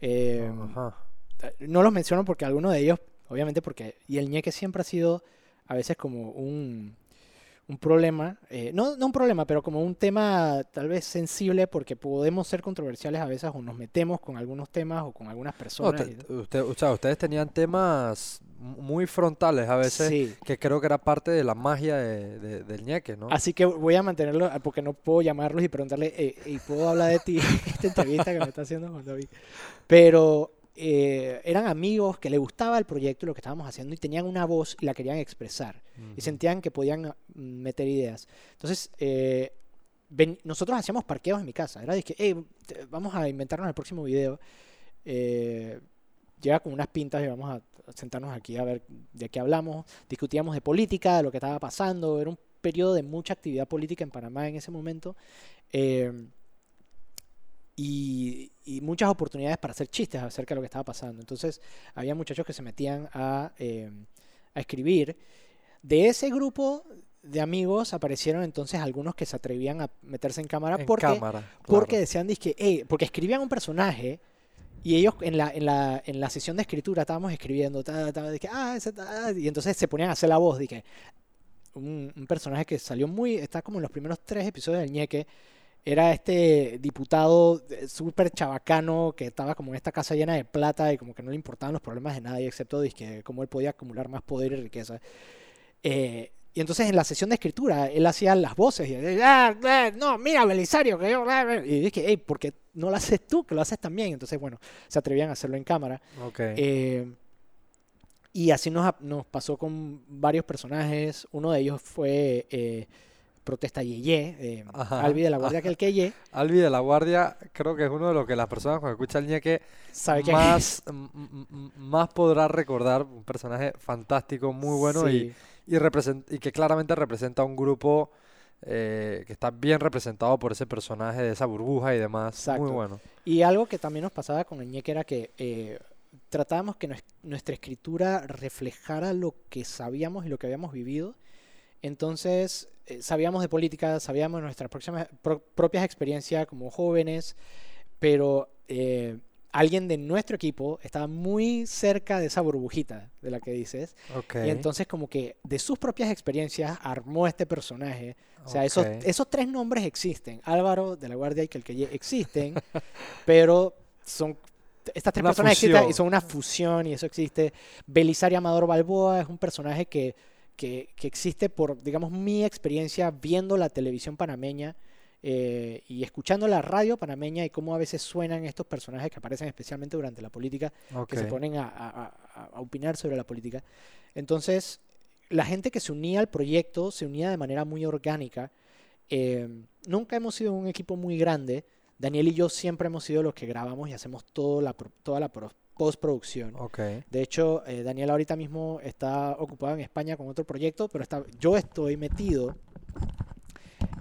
Eh, Ajá. no los menciono porque algunos de ellos, obviamente porque, y el ñeque siempre ha sido a veces como un, un problema, eh, no, no un problema, pero como un tema tal vez sensible porque podemos ser controversiales a veces o nos metemos con algunos temas o con algunas No, personas. te- y- usted, o sea, ustedes tenían temas mu- muy frontales a veces, Sí. que creo que era parte de la magia de- de- del ñeque, ¿no? Así que voy a mantenerlo ah, porque no puedo llamarlos y preguntarle, "Eh, ¿y puedo hablar de ti [laughs] esta entrevista que me está haciendo Juan David? Pero eh, eran amigos que les gustaba el proyecto y lo que estábamos haciendo y tenían una voz y la querían expresar y Ujú. sentían que podían ah, meter ideas. Entonces, eh, ven- nosotros hacíamos parqueos en mi casa. Era de que, "Hey, te- vamos a inventarnos el próximo video. Eh, llega con unas pintas y vamos a a sentarnos aquí a ver de qué hablamos. Discutíamos de política, de lo que estaba pasando. Era un periodo de mucha actividad política en Panamá en ese momento. eh, y, y muchas oportunidades para hacer chistes acerca de lo que estaba pasando. Entonces, había muchachos que se metían a, eh, a escribir. De ese grupo de amigos aparecieron entonces algunos que se atrevían a meterse en cámara En porque, cámara, porque claro. decían, dizque, "Ey", porque escribían un personaje y ellos en la, en la, en la sesión de escritura estábamos escribiendo, ta, ta, dije, ah, ese, ta", y entonces se ponían a hacer la voz, dije, un, un personaje que salió muy, está como en los primeros tres episodios del ñeque, era este diputado eh, súper chabacano que estaba como en esta casa llena de plata y como que no le importaban los problemas de nadie, excepto dizque, cómo él podía acumular más poder y riqueza. Eh, y entonces en la sesión de escritura él hacía las voces y "Ah, ah, no, mira Belisario, que yo... ah, ah", Y dije, hey, ¿por qué no lo haces tú, que lo haces también? Entonces, bueno, se atrevían a hacerlo en cámara. Ok. Eh, y así nos, nos pasó con varios personajes. Uno de ellos fue eh, Protesta Yeye, eh, Albi de la Guardia que el que Ye, [laughs] Albi de la Guardia, creo que es uno de los que las personas cuando escuchan ñeque sabe que más, [laughs] más podrá recordar. Un personaje fantástico, muy bueno y, Sí, y, represent- y que claramente representa un grupo eh, que está bien representado por ese personaje de esa burbuja y demás. Muy bueno. Y algo que también nos pasaba con el ñeque era que eh, tratábamos que nues- nuestra escritura reflejara lo que sabíamos y lo que habíamos vivido. Entonces, eh, sabíamos de política, sabíamos nuestras próximas, pro- propias experiencias como jóvenes, pero eh, alguien de nuestro equipo estaba muy cerca de esa burbujita de la que dices. Ok. Y entonces como que de sus propias experiencias armó este personaje. O sea, esos, ok. esos tres nombres existen. Álvaro de la Guardia y Quelqueye existen, [laughs] pero son... Estas tres Una personas existen y son una fusión y eso existe. Belisario Amador Balboa es un personaje que, que, que existe por, digamos, mi experiencia viendo la televisión panameña eh, y escuchando la radio panameña y cómo a veces suenan estos personajes que aparecen especialmente durante la política que se ponen a, opinar sobre la política. Entonces, la gente que se unía al proyecto se unía de manera muy orgánica. Eh, nunca hemos sido un equipo muy grande. Daniel y yo siempre hemos sido los que grabamos y hacemos todo la, toda la postproducción. Ok. De hecho, eh, Daniel ahorita mismo está ocupado en España con otro proyecto, pero está, yo estoy metido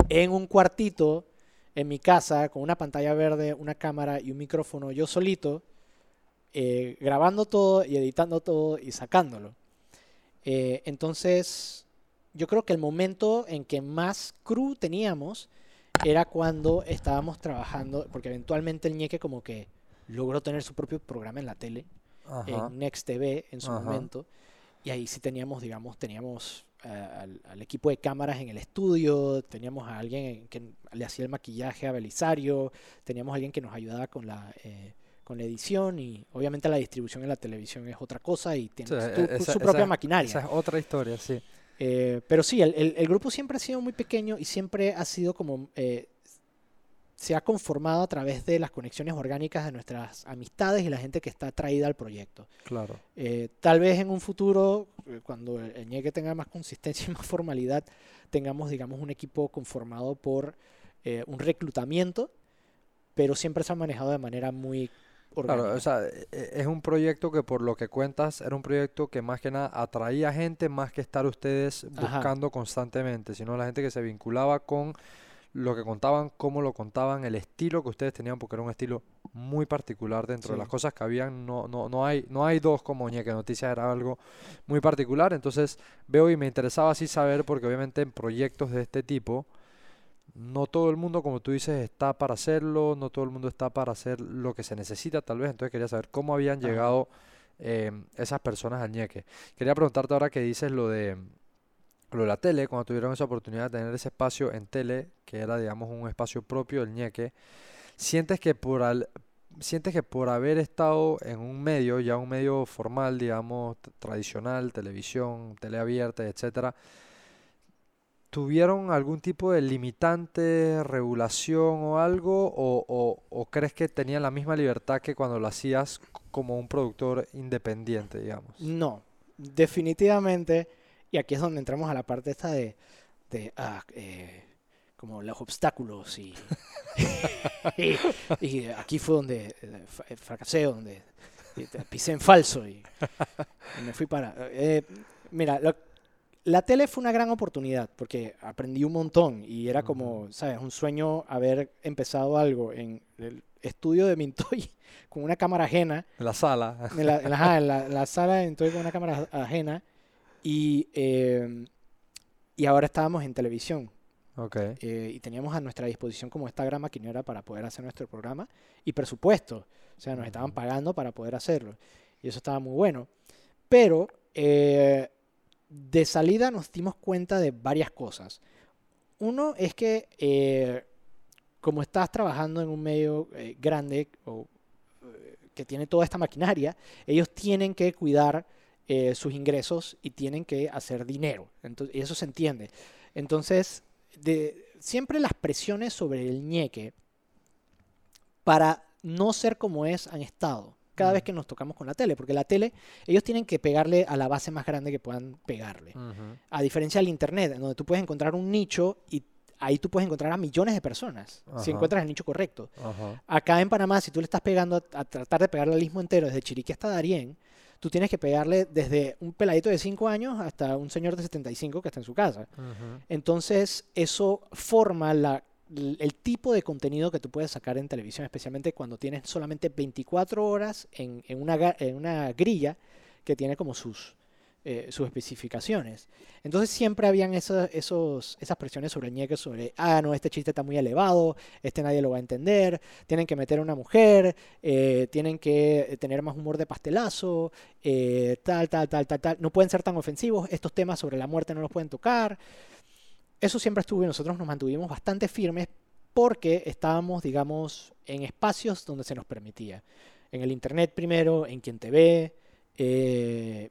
en un cuartito en mi casa con una pantalla verde, una cámara y un micrófono, yo solito, eh, grabando todo y editando todo y sacándolo. Eh, entonces, yo creo que el momento en que más crew teníamos era cuando estábamos trabajando, porque eventualmente el ñeque como que logró tener su propio programa en la tele Ajá. en Next TV en su Ajá. momento. Y ahí sí teníamos, digamos, teníamos eh, al, al equipo de cámaras en el estudio, teníamos a alguien en- que le hacía el maquillaje a Belisario, teníamos a alguien que nos ayudaba con la, eh, con la edición y obviamente la distribución en la televisión es otra cosa y tiene Sí, tu- e- esa- su propia esa- maquinaria. Esa es otra historia, sí. Eh, pero sí, el, el- el grupo siempre ha sido muy pequeño y siempre ha sido como... eh, se ha conformado a través de las conexiones orgánicas de nuestras amistades y la gente que está atraída al proyecto. Claro. Eh, tal vez en un futuro, eh, cuando el, ñeque tenga más consistencia y [laughs] más formalidad, tengamos, digamos, un equipo conformado por eh, un reclutamiento, pero siempre se ha manejado de manera muy orgánica. Claro, o sea, e- e- es un proyecto que por lo que cuentas era un proyecto que más que nada atraía gente más que estar ustedes Ajá. buscando constantemente, sino la gente que se vinculaba con lo que contaban, cómo lo contaban, el estilo que ustedes tenían, porque era un estilo muy particular dentro de las cosas que habían, no, no, no hay, no hay dos como Ñeque Noticias, era algo muy particular, entonces veo y me interesaba así saber, porque obviamente en proyectos de este tipo, no todo el mundo, como tú dices, está para hacerlo, no todo el mundo está para hacer lo que se necesita, tal vez. Entonces quería saber cómo habían Ajá. llegado eh, esas personas al ñeque. Quería preguntarte ahora que dices lo de, lo de la tele, cuando tuvieron esa oportunidad de tener ese espacio en tele, que era, digamos, un espacio propio del ñeque, ¿sientes que por al, sientes que por haber estado en un medio, ya un medio formal, digamos, tradicional, televisión, teleabierta, etcétera, ¿Tuvieron algún tipo de limitante, regulación o algo? O, o- o crees que tenían la misma libertad que cuando lo hacías como un productor independiente, digamos? No, definitivamente, y aquí es donde entramos a la parte esta de, de, ah, eh, como los obstáculos y, [laughs] y, y aquí fue donde eh, eh, fracasé, donde pisé en falso y, y me fui para... eh, mira, lo- la tele fue una gran oportunidad porque aprendí un montón y era como, ¿sabes? Un sueño haber empezado algo en el estudio de Mintoy [laughs] con una cámara ajena En la sala. en la, en la- ajá, en la- [laughs] en la sala entré con una cámara ajena y, eh, y ahora estábamos en televisión Ok. eh, y teníamos a nuestra disposición como esta gran maquinera para poder hacer nuestro programa y presupuesto, o sea, nos estaban pagando para poder hacerlo y eso estaba muy bueno. Pero eh, de salida nos dimos cuenta de varias cosas. Uno es que eh, como estás trabajando en un medio grande o que tiene toda esta maquinaria, ellos tienen que cuidar eh, sus ingresos y tienen que hacer dinero. Entonces, y eso se entiende. Entonces, de, siempre las presiones sobre el ñeque para no ser como es han estado cada vez Mm. que nos tocamos con la tele, porque la tele, ellos tienen que pegarle a la base más grande que puedan pegarle. Ujú. A diferencia del internet, donde tú puedes encontrar un nicho y ahí tú puedes encontrar a millones de personas, si Ajá. encuentras el nicho correcto. Acá en Panamá, si tú le estás pegando a, a tratar de pegarle al istmo entero, desde Chiriquí hasta Darién, tú tienes que pegarle desde un peladito de 5 años hasta un señor de 75 que está en su casa. Entonces, eso forma la- el tipo de contenido que tú puedes sacar en televisión, especialmente cuando tienes solamente 24 horas en, en una, ga- en una grilla que tiene como sus, eh, sus especificaciones. Entonces siempre habían esos, esas presiones sobre el ñeque, sobre, ah, no, este chiste está muy elevado, este nadie lo va a entender, tienen que meter a una mujer, eh, tienen que tener más humor de pastelazo, eh, tal, tal, tal, tal, tal, no pueden ser tan ofensivos, estos temas sobre la muerte no los pueden tocar. Eso siempre estuvo y nosotros nos mantuvimos bastante firmes porque estábamos, digamos, en espacios donde se nos permitía. En el Internet primero, en Quien te ve, eh,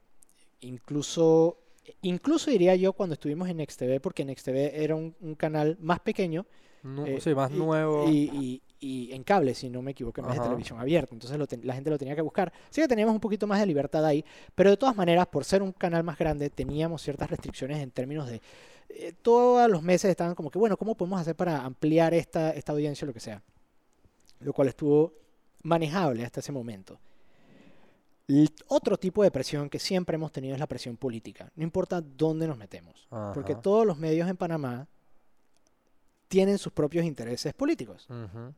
incluso, incluso diría yo cuando estuvimos en NextTV, porque NextTV era un, un canal más pequeño Eh, sí, más y- nuevo. Y, y- y en cable, si no me equivoco, en vez de televisión abierta. Entonces lo ten- la gente lo tenía que buscar. Sí que teníamos un poquito más de libertad ahí, pero de todas maneras, por ser un canal más grande, teníamos ciertas restricciones en términos de... eh, todos los meses estaban como que, bueno, ¿cómo podemos hacer para ampliar esta, esta audiencia o lo que sea? Lo cual estuvo manejable hasta ese momento. El otro tipo de presión que siempre hemos tenido es la presión política. No importa dónde nos metemos. Porque Ajá. todos los medios en Panamá tienen sus propios intereses políticos,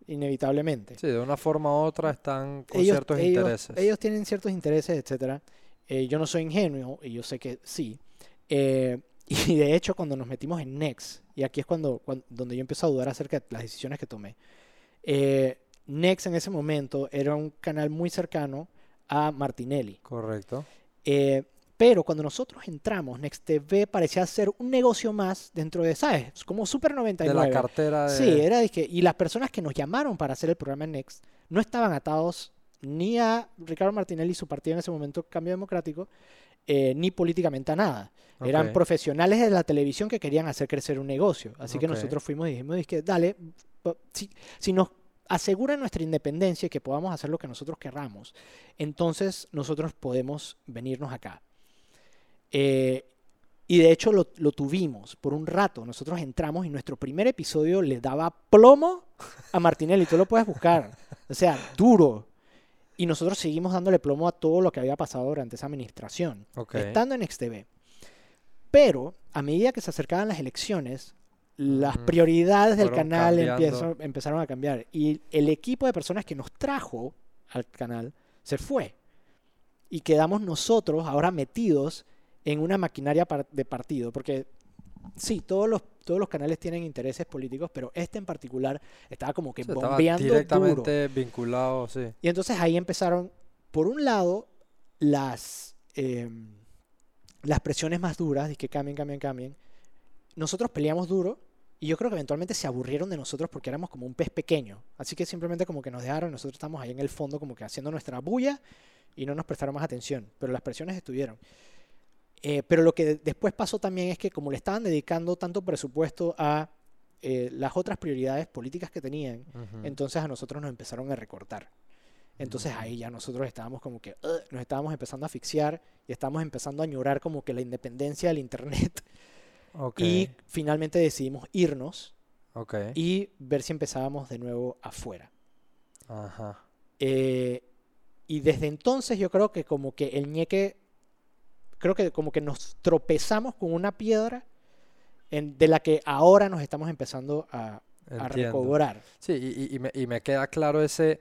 inevitablemente. Sí, de una forma u otra están con ellos, ciertos ellos- intereses. ellos tienen ciertos intereses, etcétera. Eh, yo no soy ingenuo y yo sé que sí. Eh, [laughs] y de hecho, cuando nos metimos en Next, y aquí es cuando, cuan- donde yo empiezo a dudar acerca de las decisiones que tomé. eh, Next en ese momento era un canal muy cercano a Martinelli. Correcto. Eh, pero cuando nosotros entramos, Next TV parecía ser un negocio más dentro de, ¿sabes? Como Super De 99. la cartera de... Sí, era de que, y las personas que nos llamaron para hacer el programa en Next no estaban atados ni a Ricardo Martinelli y su partido en ese momento, Cambio Democrático, eh, ni políticamente a nada. Eran profesionales de la televisión que querían hacer crecer un negocio. Así que nosotros fuimos y dijimos, que dale, si, si nos aseguran nuestra independencia y que podamos hacer lo que nosotros querramos, entonces nosotros podemos venirnos acá. Eh, y de hecho lo, lo tuvimos por un rato. Nosotros entramos y nuestro primer episodio le daba plomo a Martinelli. Tú lo puedes buscar. O sea, duro. Y nosotros seguimos dándole plomo a todo lo que había pasado durante esa administración, Ok. estando en XTV. Pero a medida que se acercaban las elecciones, las prioridades del canal empiezo- empezaron a cambiar. Y el equipo de personas que nos trajo al canal se fue. Y quedamos nosotros ahora metidos en una maquinaria de partido. Porque sí, todos los, todos los canales tienen intereses políticos, pero este en particular estaba como que Sí, bombeando duro. directamente vinculado, sí. Y entonces ahí empezaron, por un lado, las, em, las presiones más duras, de que cambien, cambien, cambien. Nosotros peleamos duro y yo creo que eventualmente se aburrieron de nosotros porque éramos como un pez pequeño. Así que simplemente como que nos dejaron, nosotros estamos ahí en el fondo como que haciendo nuestra bulla y no nos prestaron más atención. Pero las presiones estuvieron. Eh, pero lo que de- después pasó también es que como le estaban dedicando tanto presupuesto a eh, las otras prioridades políticas que tenían, Ujú. entonces a nosotros nos empezaron a recortar. Entonces ahí ya nosotros estábamos como que "Ugh", nos estábamos empezando a asfixiar y estábamos empezando a añorar como que la independencia del internet [laughs] Ok. y finalmente decidimos irnos y ver si empezábamos de nuevo afuera. Ajá. Eh, y desde entonces yo creo que como que el ñeque, creo que como que nos tropezamos con una piedra en- de la que ahora nos estamos empezando a, a recobrar. Sí, y me, y me queda claro ese,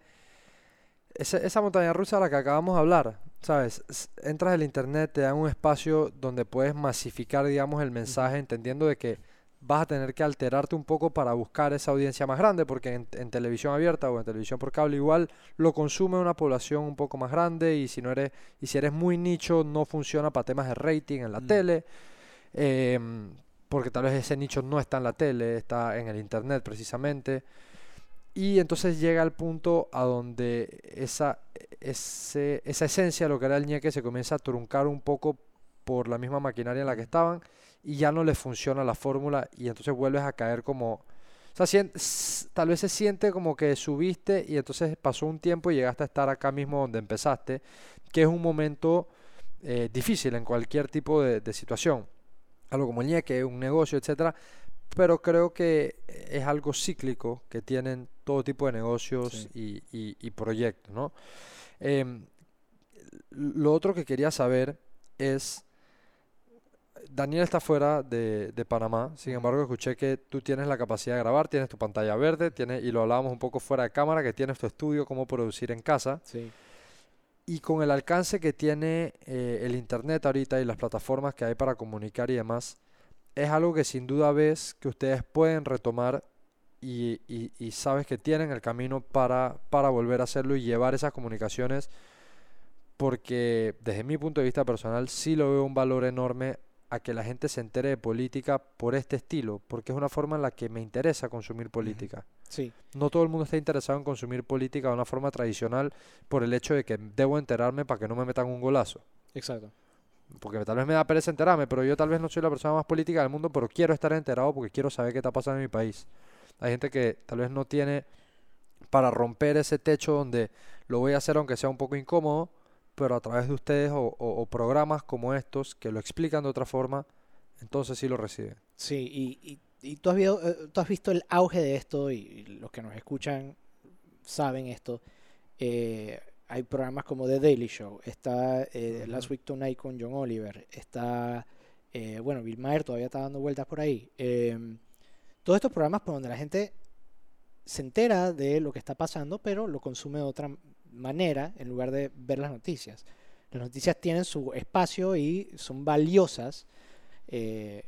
ese- esa montaña rusa a la que acabamos de hablar, ¿sabes? Entras al internet, te dan un espacio donde puedes masificar, digamos, el mensaje, entendiendo de que vas a tener que alterarte un poco para buscar esa audiencia más grande, porque en, en televisión abierta o en televisión por cable igual lo consume una población un poco más grande y si no eres, y si eres muy nicho no funciona para temas de rating en la Mm. tele. em, porque tal vez ese nicho no está en la tele, está en el internet precisamente. Y entonces llega al punto a donde esa, esa esencia lo que era el ñeque se comienza a truncar un poco por la misma maquinaria en la que estaban y ya no les funciona la fórmula y entonces vuelves a caer como... O sea, tal vez se siente como que subiste y entonces pasó un tiempo y llegaste a estar acá mismo donde empezaste, que es un momento eh, difícil en cualquier tipo de, de situación. Algo como el ñeque, un negocio, etcétera, pero creo que es algo cíclico que tienen todo tipo de negocios y, y- y proyectos, ¿no? Em, lo otro que quería saber es, Daniel está fuera de, de Panamá, sin embargo escuché que tú tienes la capacidad de grabar, tienes tu pantalla verde, tienes, y lo hablábamos un poco fuera de cámara, que tienes tu estudio, cómo producir en casa. Sí. Y con el alcance que tiene eh, el Internet ahorita y las plataformas que hay para comunicar y demás, es algo que sin duda ves que ustedes pueden retomar y, y- y sabes que tienen el camino para, para volver a hacerlo y llevar esas comunicaciones, porque desde mi punto de vista personal sí lo veo un valor enorme a que la gente se entere de política por este estilo, porque es una forma en la que me interesa consumir política. Sí. No todo el mundo está interesado en consumir política de una forma tradicional por el hecho de que debo enterarme para que no me metan un golazo. Exacto. Porque tal vez me da pereza enterarme, pero yo tal vez no soy la persona más política del mundo, pero quiero estar enterado porque quiero saber qué está pasando en mi país. Hay gente que tal vez no tiene para romper ese techo donde lo voy a hacer aunque sea un poco incómodo, pero a través de ustedes o, o- o programas como estos que lo explican de otra forma, entonces sí lo reciben. Sí, y, y- y tú, has visto, eh, tú has visto el auge de esto y, y los que nos escuchan saben esto. Eh, hay programas como The Daily Show, está eh, Ujú. Last Week Tonight con John Oliver, está, eh, bueno, Bill Maher todavía está dando vueltas por ahí. Todos estos programas por donde la gente se entera de lo que está pasando, pero lo consume de otra manera en lugar de ver las noticias. Las noticias tienen su espacio y son valiosas, eh,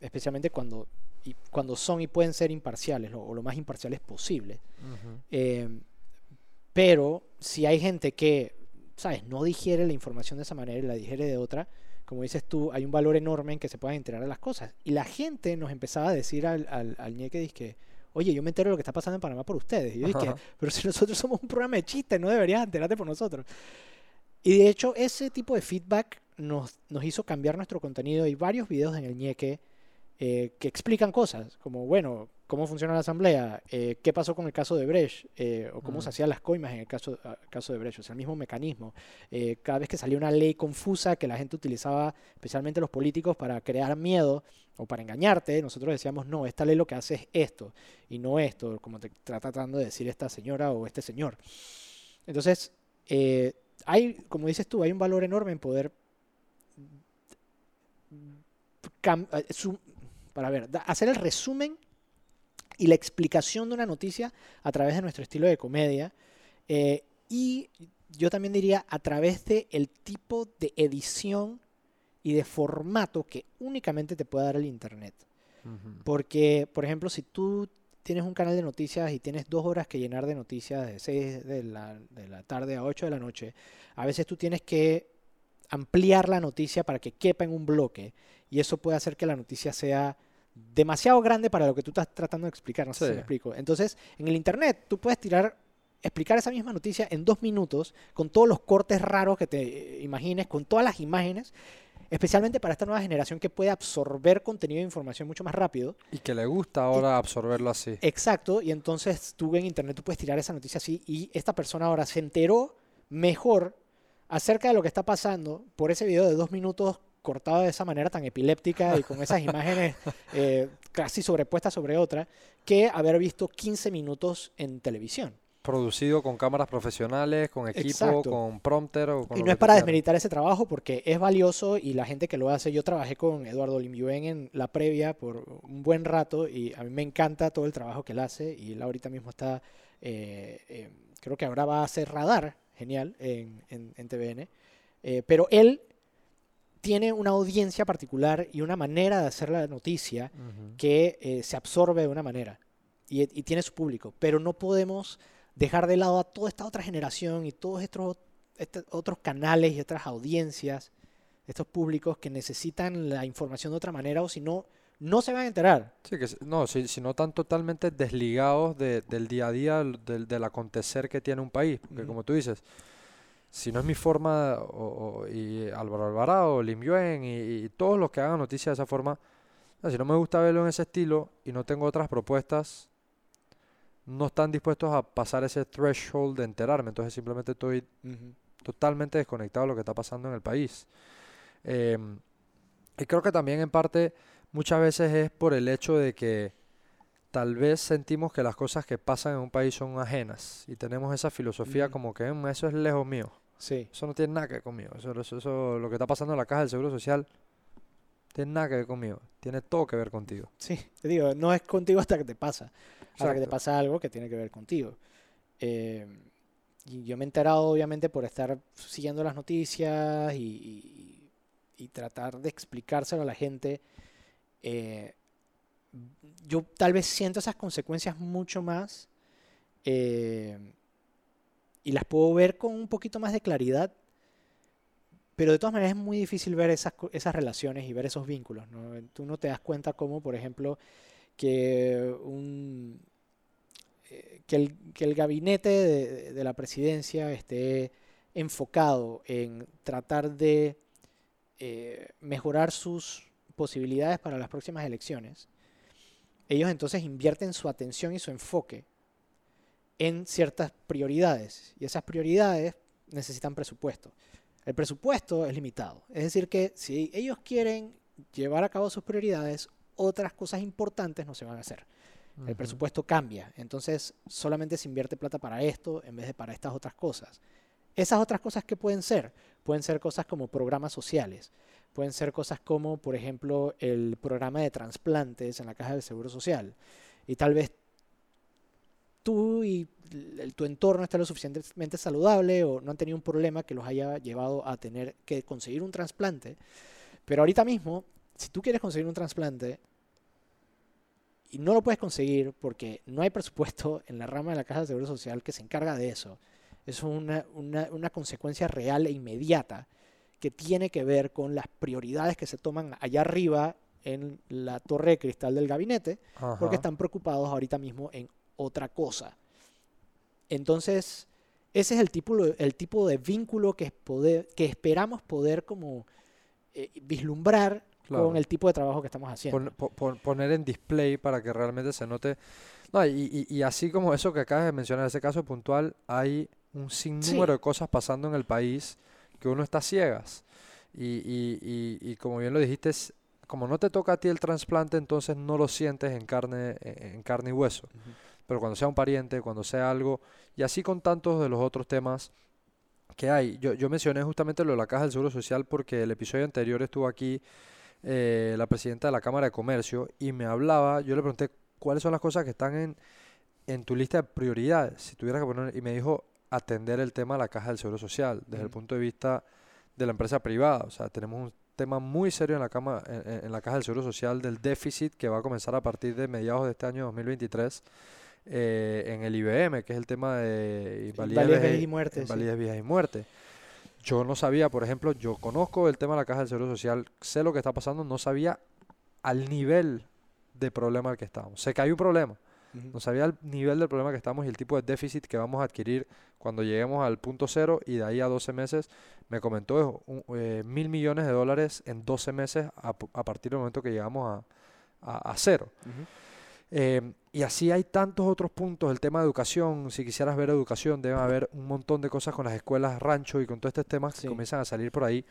especialmente cuando, y cuando son y pueden ser imparciales, lo- o lo más imparciales posible. Eh, pero si hay gente que, ¿sabes? No digiere la información de esa manera y la digiere de otra, como dices tú, hay un valor enorme en que se puedan enterar de las cosas. Y la gente nos empezaba a decir al, al, al ñeque, que oye, yo me entero de lo que está pasando en Panamá por ustedes. Y yo dije, pero si nosotros somos un programa de chistes, no deberías enterarte por nosotros. Y de hecho, ese tipo de feedback nos, nos hizo cambiar nuestro contenido. Hay varios videos en el ñeque eh, que explican cosas, como, bueno, cómo funciona la asamblea, eh, qué pasó con el caso de Brecht, eh, o cómo se hacían las coimas en el caso, ah, caso de Brecht, o sea, el mismo mecanismo. Eh, cada vez que salía una ley confusa que la gente utilizaba, especialmente los políticos, para crear miedo o para engañarte, nosotros decíamos, no, esta ley lo que hace es esto, y no esto, como te está tratando de decir esta señora o este señor. Entonces, hay, como dices tú, hay un valor enorme en poder para ver, hacer el resumen y la explicación de una noticia a través de nuestro estilo de comedia eh, y yo también diría a través de el tipo de edición y de formato que únicamente te puede dar el internet. Porque, por ejemplo, si tú tienes un canal de noticias y tienes dos horas que llenar de noticias de 6 de la, de la tarde a 8 de la noche, a veces tú tienes que ampliar la noticia para que quepa en un bloque y eso puede hacer que la noticia sea demasiado grande para lo que tú estás tratando de explicar. No sé si me explico. Entonces, en el internet tú puedes tirar explicar esa misma noticia en dos minutos con todos los cortes raros que te eh, imagines, con todas las imágenes, especialmente para esta nueva generación que puede absorber contenido de información mucho más rápido. Y que le gusta ahora absorberlo así. Exacto, y entonces tú en internet tú puedes tirar esa noticia así y esta persona ahora se enteró mejor acerca de lo que está pasando por ese video de dos minutos cortado de esa manera tan epiléptica y con esas imágenes [laughs] eh, casi sobrepuestas sobre otra, que haber visto 15 minutos en televisión. Producido con cámaras profesionales, con equipo, Exacto. con prompter o con Y no es para desmeritar ese trabajo porque es valioso y la gente que lo hace, yo trabajé con Eduardo Limyuen en la previa por un buen rato y a mí me encanta todo el trabajo que él hace y él ahorita mismo está, eh, eh, creo que ahora va a hacer radar, genial, en, en, en TVN, pero él tiene una audiencia particular y una manera de hacer la noticia Ujú. que eh, se absorbe de una manera y, y tiene su público, pero no podemos dejar de lado a toda esta otra generación y todos estos este- otros canales y otras audiencias, estos públicos que necesitan la información de otra manera o si no, no se van a enterar. Sí, que no, si, si no están totalmente desligados de- del día a día, del, del acontecer que tiene un país. Porque Ujú. como tú dices, si no es mi forma, o, o- y Álvaro Alvarado, Lim Yuen y, y todos los que hagan noticias de esa forma, no, si no me gusta verlo en ese estilo y no tengo otras propuestas, no están dispuestos a pasar ese threshold de enterarme. Entonces simplemente estoy totalmente desconectado de lo que está pasando en el país. Em, y creo que también en parte muchas veces es por el hecho de que tal vez sentimos que las cosas que pasan en un país son ajenas y tenemos esa filosofía Ujú. como que "Mm, eso es lejos mío, Sí. eso no tiene nada que ver conmigo, eso, eso, eso- lo que está pasando en la caja del Seguro Social tiene nada que ver conmigo, tiene todo que ver contigo. Sí, te digo, no es contigo hasta que te pasa. Hasta que te pasa algo que tiene que ver contigo. Eh, y yo me he enterado, obviamente, por estar siguiendo las noticias y, y- y tratar de explicárselo a la gente. eh, yo tal vez siento esas consecuencias mucho más eh, y las puedo ver con un poquito más de claridad. Pero de todas maneras es muy difícil ver esas, esas relaciones y ver esos vínculos. Tú no te das cuenta cómo, por ejemplo, que un eh, que el, que el gabinete de, de la presidencia esté enfocado en tratar de eh, mejorar sus posibilidades para las próximas elecciones, ellos entonces invierten su atención y su enfoque en ciertas prioridades. Y esas prioridades necesitan presupuesto. El presupuesto es limitado. Es decir, que si ellos quieren llevar a cabo sus prioridades, otras cosas importantes no se van a hacer. El presupuesto cambia. Entonces, solamente se invierte plata para esto en vez de para estas otras cosas. Esas otras cosas que pueden ser, pueden ser cosas como programas sociales, pueden ser cosas como, por ejemplo, el programa de trasplantes en la caja del Seguro Social. Y tal vez tú y tu entorno esté lo suficientemente saludable o no han tenido un problema que los haya llevado a tener que conseguir un trasplante. Pero ahorita mismo, si tú quieres conseguir un trasplante y no lo puedes conseguir porque no hay presupuesto en la rama de la Caja de Seguro Social que se encarga de eso, es una, una consecuencia real e inmediata que tiene que ver con las prioridades que se toman allá arriba en la torre de cristal del gabinete, porque están preocupados ahorita mismo en otra cosa. Entonces, ese es el tipo, el tipo de vínculo que, es poder, que esperamos poder como eh, vislumbrar Claro. con el tipo de trabajo que estamos haciendo. Pon- po- pon- poner en display para que realmente se note. No, y, y- y así como eso que acabas de mencionar, ese caso puntual, hay un sinnúmero Sí. de cosas pasando en el país que uno está ciegas. Y, y- y- y como bien lo dijiste, es- como no te toca a ti el trasplante, entonces no lo sientes en carne, en en carne y hueso. Pero cuando sea un pariente, cuando sea algo, y así con tantos de los otros temas que hay. Yo, yo mencioné justamente lo de la Caja del Seguro Social porque el episodio anterior estuvo aquí eh, la presidenta de la Cámara de Comercio y me hablaba, yo le pregunté cuáles son las cosas que están en, en tu lista de prioridades, si tuvieras que poner, y me dijo atender el tema de la Caja del Seguro Social desde el punto de vista de la empresa privada. O sea, tenemos un tema muy serio en la, cama, en, la Caja del Seguro Social del déficit que va a comenzar a partir de mediados de este año 2023 eh, en el IBM, que es el tema de invalidez, y muerte, sí. viejas y muerte. Yo no sabía, por ejemplo, yo conozco el tema de la Caja del Seguro Social, sé lo que está pasando, no sabía al nivel de problema al que estamos. Sé que hay un problema, No sabía el nivel del problema que estamos y el tipo de déficit que vamos a adquirir cuando lleguemos al punto cero y de ahí a 12 meses. Me comentó un- eh, mil millones de dólares en 12 meses a, partir del momento que llegamos a, a- a cero. Eh, y así hay tantos otros puntos. El tema de educación, si quisieras ver educación, debe haber un montón de cosas con las escuelas rancho y con todos estos temas que comienzan a salir por ahí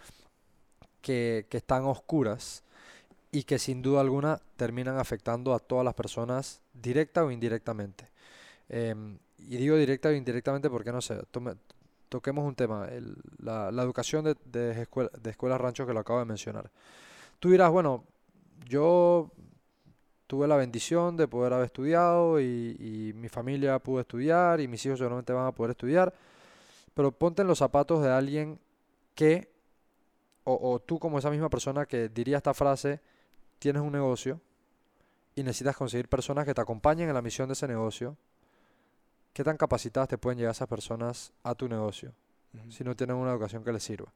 que, que están oscuras y que sin duda alguna terminan afectando a todas las personas directa o indirectamente. Em, y digo directa o indirectamente porque no sé, toquemos un tema, la, educación de, escuela- de escuelas rancho que lo acabo de mencionar. Tú dirás, bueno, yo tuve la bendición de poder haber estudiado y, mi familia pudo estudiar y mis hijos seguramente van a poder estudiar, pero ponte en los zapatos de alguien que, o tú como esa misma persona que diría esta frase, tienes un negocio y necesitas conseguir personas que te acompañen en la misión de ese negocio. ¿Qué tan capacitadas te pueden llegar esas personas a tu negocio si no tienen una educación que les sirva?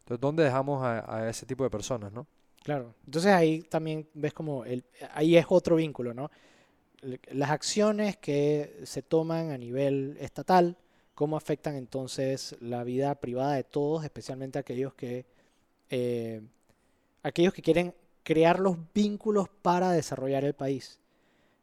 Entonces, ¿dónde dejamos a, a ese tipo de personas, no? Claro. Entonces ahí también ves como el, ahí es otro vínculo, ¿no? Las acciones que se toman a nivel estatal, cómo afectan entonces la vida privada de todos, especialmente aquellos que eh, aquellos que quieren crear los vínculos para desarrollar el país.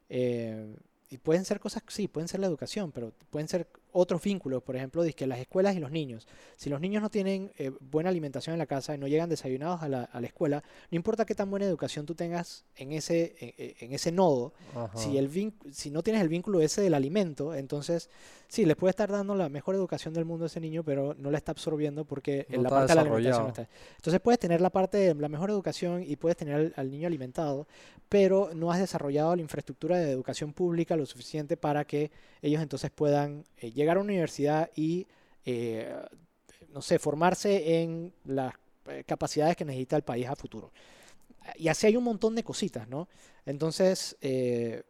Eh, y pueden ser cosas, sí, pueden ser la educación, pero pueden ser otros vínculos, por ejemplo, que las escuelas y los niños. Si los niños no tienen eh, buena alimentación en la casa y no llegan desayunados a la, a la escuela, no importa qué tan buena educación tú tengas en ese, en, en ese nodo, si, el si no tienes el vínculo ese del alimento, entonces sí, le puede estar dando la mejor educación del mundo a ese niño, pero no la está absorbiendo porque No en la parte de la alimentación no está. Entonces puedes tener la parte de la mejor educación y puedes tener al, al niño alimentado, pero no has desarrollado la infraestructura de educación pública lo suficiente para que ellos entonces puedan eh, llegar a una universidad y, eh, no sé, formarse en las eh, capacidades que necesita el país a futuro. Y así hay un montón de cositas, ¿no? Entonces, eh,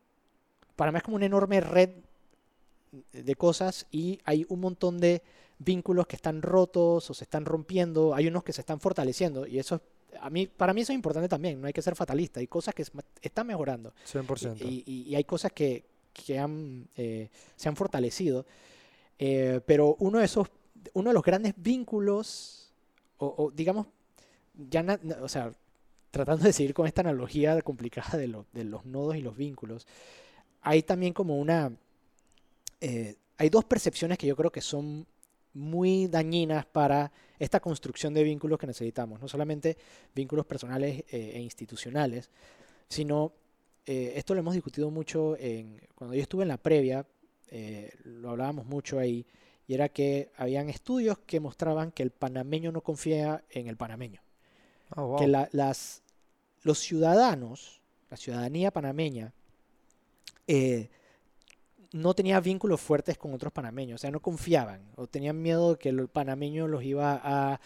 para mí es como una enorme red de cosas y hay un montón de vínculos que están rotos o se están rompiendo, hay unos que se están fortaleciendo y eso a mí para mí eso es importante también, no hay que ser fatalista, hay cosas que es- están mejorando 100%. y, y- y hay cosas que, que han, eh, se han fortalecido, eh, pero uno de esos, uno de los grandes vínculos, o, o digamos, ya na- na- o sea, tratando de seguir con esta analogía complicada de, lo- de los nodos y los vínculos, hay también como una... eh, hay dos percepciones que yo creo que son muy dañinas para esta construcción de vínculos que necesitamos. No solamente vínculos personales eh, e institucionales, sino, eh, esto lo hemos discutido mucho en, cuando yo estuve en la previa, eh, lo hablábamos mucho ahí, y era que habían estudios que mostraban que el panameño no confía en el panameño wow. que la- las, los ciudadanos, la ciudadanía panameña, eh, no tenía vínculos fuertes con otros panameños, o sea, no confiaban o tenían miedo de que el panameño los iba a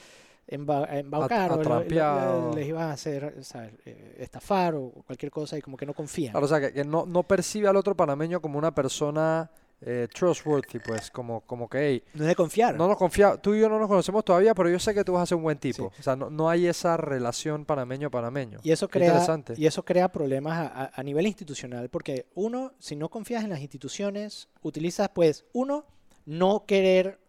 emba- a embaucar a o les iba a hacer ¿sabes? Eh, estafar o cualquier cosa y como que no confían. Claro, o sea, que, que no, no percibe al otro panameño como una persona eh, trustworthy, pues, como, como que, hey, No es de confiar. no nos confía, tú y yo no nos conocemos todavía, pero yo sé que tú vas a ser un buen tipo. Sí. O sea, no, no hay esa relación panameño-panameño. Y eso crea, interesante. y eso crea problemas a, a- a nivel institucional, porque uno, si no confías en las instituciones, utilizas, pues, uno, no querer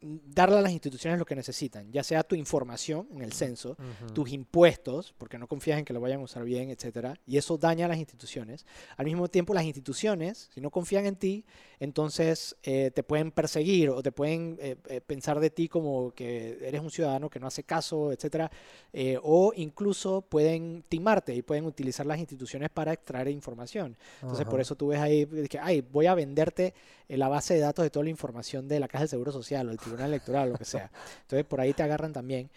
darle a las instituciones lo que necesitan, ya sea tu información en el censo, Ujú. tus impuestos, porque no confías en que lo vayan a usar bien, etcétera, y eso daña a las instituciones. Al mismo tiempo, las instituciones, si no confían en ti, entonces eh, te pueden perseguir o te pueden eh, eh, pensar de ti como que eres un ciudadano que no hace caso, etcétera, eh, o incluso pueden timarte y pueden utilizar las instituciones para extraer información. Entonces, por Ajá. eso tú ves ahí que, ay, voy a venderte eh, la base de datos de toda la información de la Caja del Seguro Social o el Tribunal Electoral, lo que sea. Entonces, por ahí te agarran también.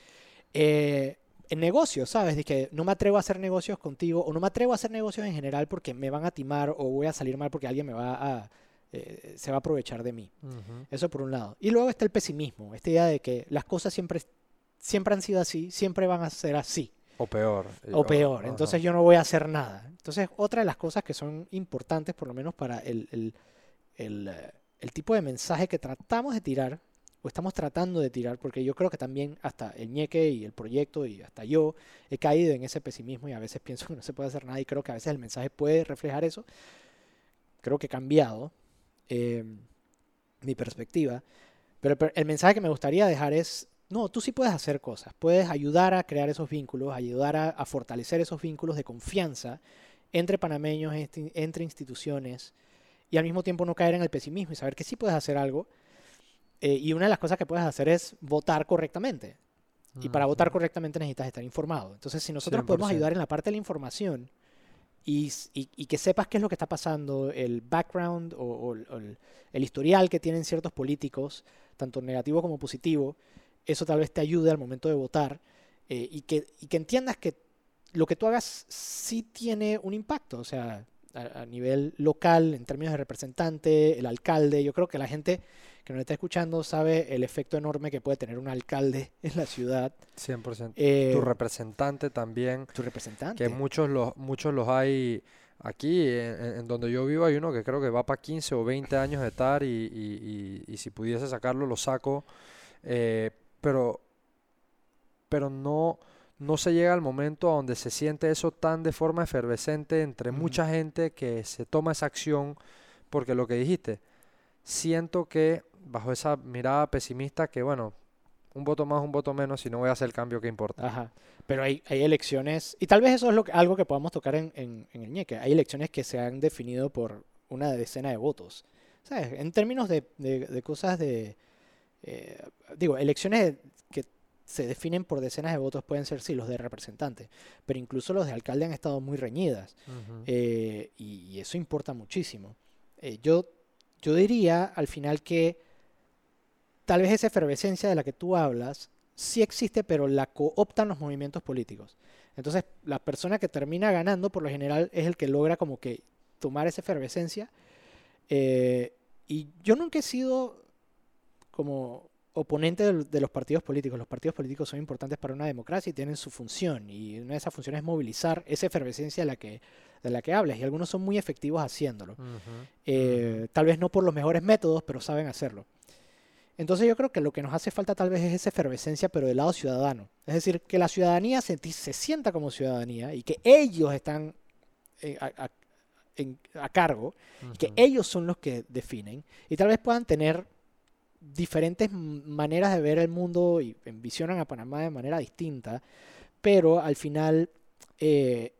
Eh, en negocios, ¿sabes? De que no me atrevo a hacer negocios contigo o no me atrevo a hacer negocios en general porque me van a timar o voy a salir mal porque alguien me va a, eh, se va a aprovechar de mí. Ujú. Eso por un lado. Y luego está el pesimismo, esta idea de que las cosas siempre, siempre han sido así, siempre van a ser así O peor. o peor. Entonces yo no voy a hacer nada. Entonces otra de las cosas que son importantes, por lo menos para el, el- el, eh, el tipo de mensaje que tratamos de tirar, o estamos tratando de tirar, porque yo creo que también hasta el ñeque y el proyecto y hasta yo he caído en ese pesimismo y a veces [laughs] pienso que no se puede hacer nada y creo que a veces el mensaje puede reflejar eso. Creo que he cambiado eh, mi perspectiva. Pero per- el mensaje que me gustaría dejar es, no, tú sí puedes hacer cosas, puedes ayudar a crear esos vínculos, ayudar a, a fortalecer esos vínculos de confianza entre panameños, esti- entre instituciones, y al mismo tiempo no caer en el pesimismo y saber que sí puedes hacer algo. Eh, y una de las cosas que puedes hacer es votar correctamente. Y para votar Ujú. correctamente necesitas estar informado. Entonces, si nosotros podemos 100%. ayudar en la parte de la información y, y- y que sepas qué es lo que está pasando, el background o, o el- o el, el historial que tienen ciertos políticos, tanto negativo como positivo, eso tal vez te ayude al momento de votar eh, y, que, y que entiendas que lo que tú hagas sí tiene un impacto. O sea, a, a nivel local, en términos de representante, el alcalde, yo creo que la gente que nos está escuchando sabe el efecto enorme que puede tener un alcalde [laughs] en la ciudad. 100%. Eh, tu representante también, tu representante. que muchos los, muchos los hay aquí, en, donde yo vivo hay uno que creo que va para 15 o 20 años de estar y, y- y- y si pudiese sacarlo, lo saco. Eh, pero, pero no, no se llega al momento a donde se siente eso tan de forma efervescente entre mucha gente que se toma esa acción, porque lo que dijiste, siento que bajo esa mirada pesimista que bueno, un voto más, un voto menos, si no voy a hacer el cambio que importa. Ajá. Pero hay, hay elecciones, y tal vez eso es lo que- algo que podamos tocar en, en- en el ñeque. Hay elecciones que se han definido por una decena de votos. ¿Sabes? En términos de, de- de cosas de... eh, digo, elecciones que se definen por decenas de votos pueden ser, sí, los de representante, pero incluso los de alcalde han estado muy reñidas. Eh, y, y eso importa muchísimo. Eh, yo, yo diría al final que tal vez esa efervescencia de la que tú hablas sí existe, pero la cooptan los movimientos políticos. Entonces, la persona que termina ganando, por lo general, es el que logra como que tomar esa efervescencia. Eh, y yo nunca he sido como oponente de, los partidos políticos. Los partidos políticos son importantes para una democracia y tienen su función. Y una de esas funciones es movilizar esa efervescencia de la que, de la que hablas. Y algunos son muy efectivos haciéndolo. Eh, tal vez no por los mejores métodos, pero saben hacerlo. Entonces yo creo que lo que nos hace falta tal vez es esa efervescencia, pero del lado ciudadano. Es decir, que la ciudadanía se, se sienta como ciudadanía y que ellos están eh, a, a- en- a cargo, que Ujú. ellos son los que definen y tal vez puedan tener diferentes maneras de ver el mundo y envisionan a Panamá de manera distinta, pero al final eh,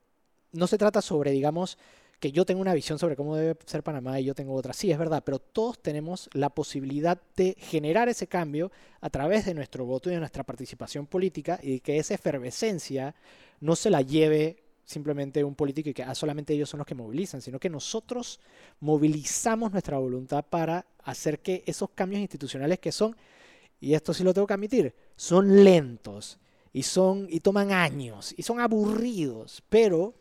no se trata sobre, digamos, que yo tengo una visión sobre cómo debe ser Panamá y yo tengo otra. Sí, es verdad, pero todos tenemos la posibilidad de generar ese cambio a través de nuestro voto y de nuestra participación política y que esa efervescencia no se la lleve simplemente un político y que ah, solamente ellos son los que movilizan, sino que nosotros movilizamos nuestra voluntad para hacer que esos cambios institucionales que son, y esto sí lo tengo que admitir, son lentos y son y toman años y son aburridos, pero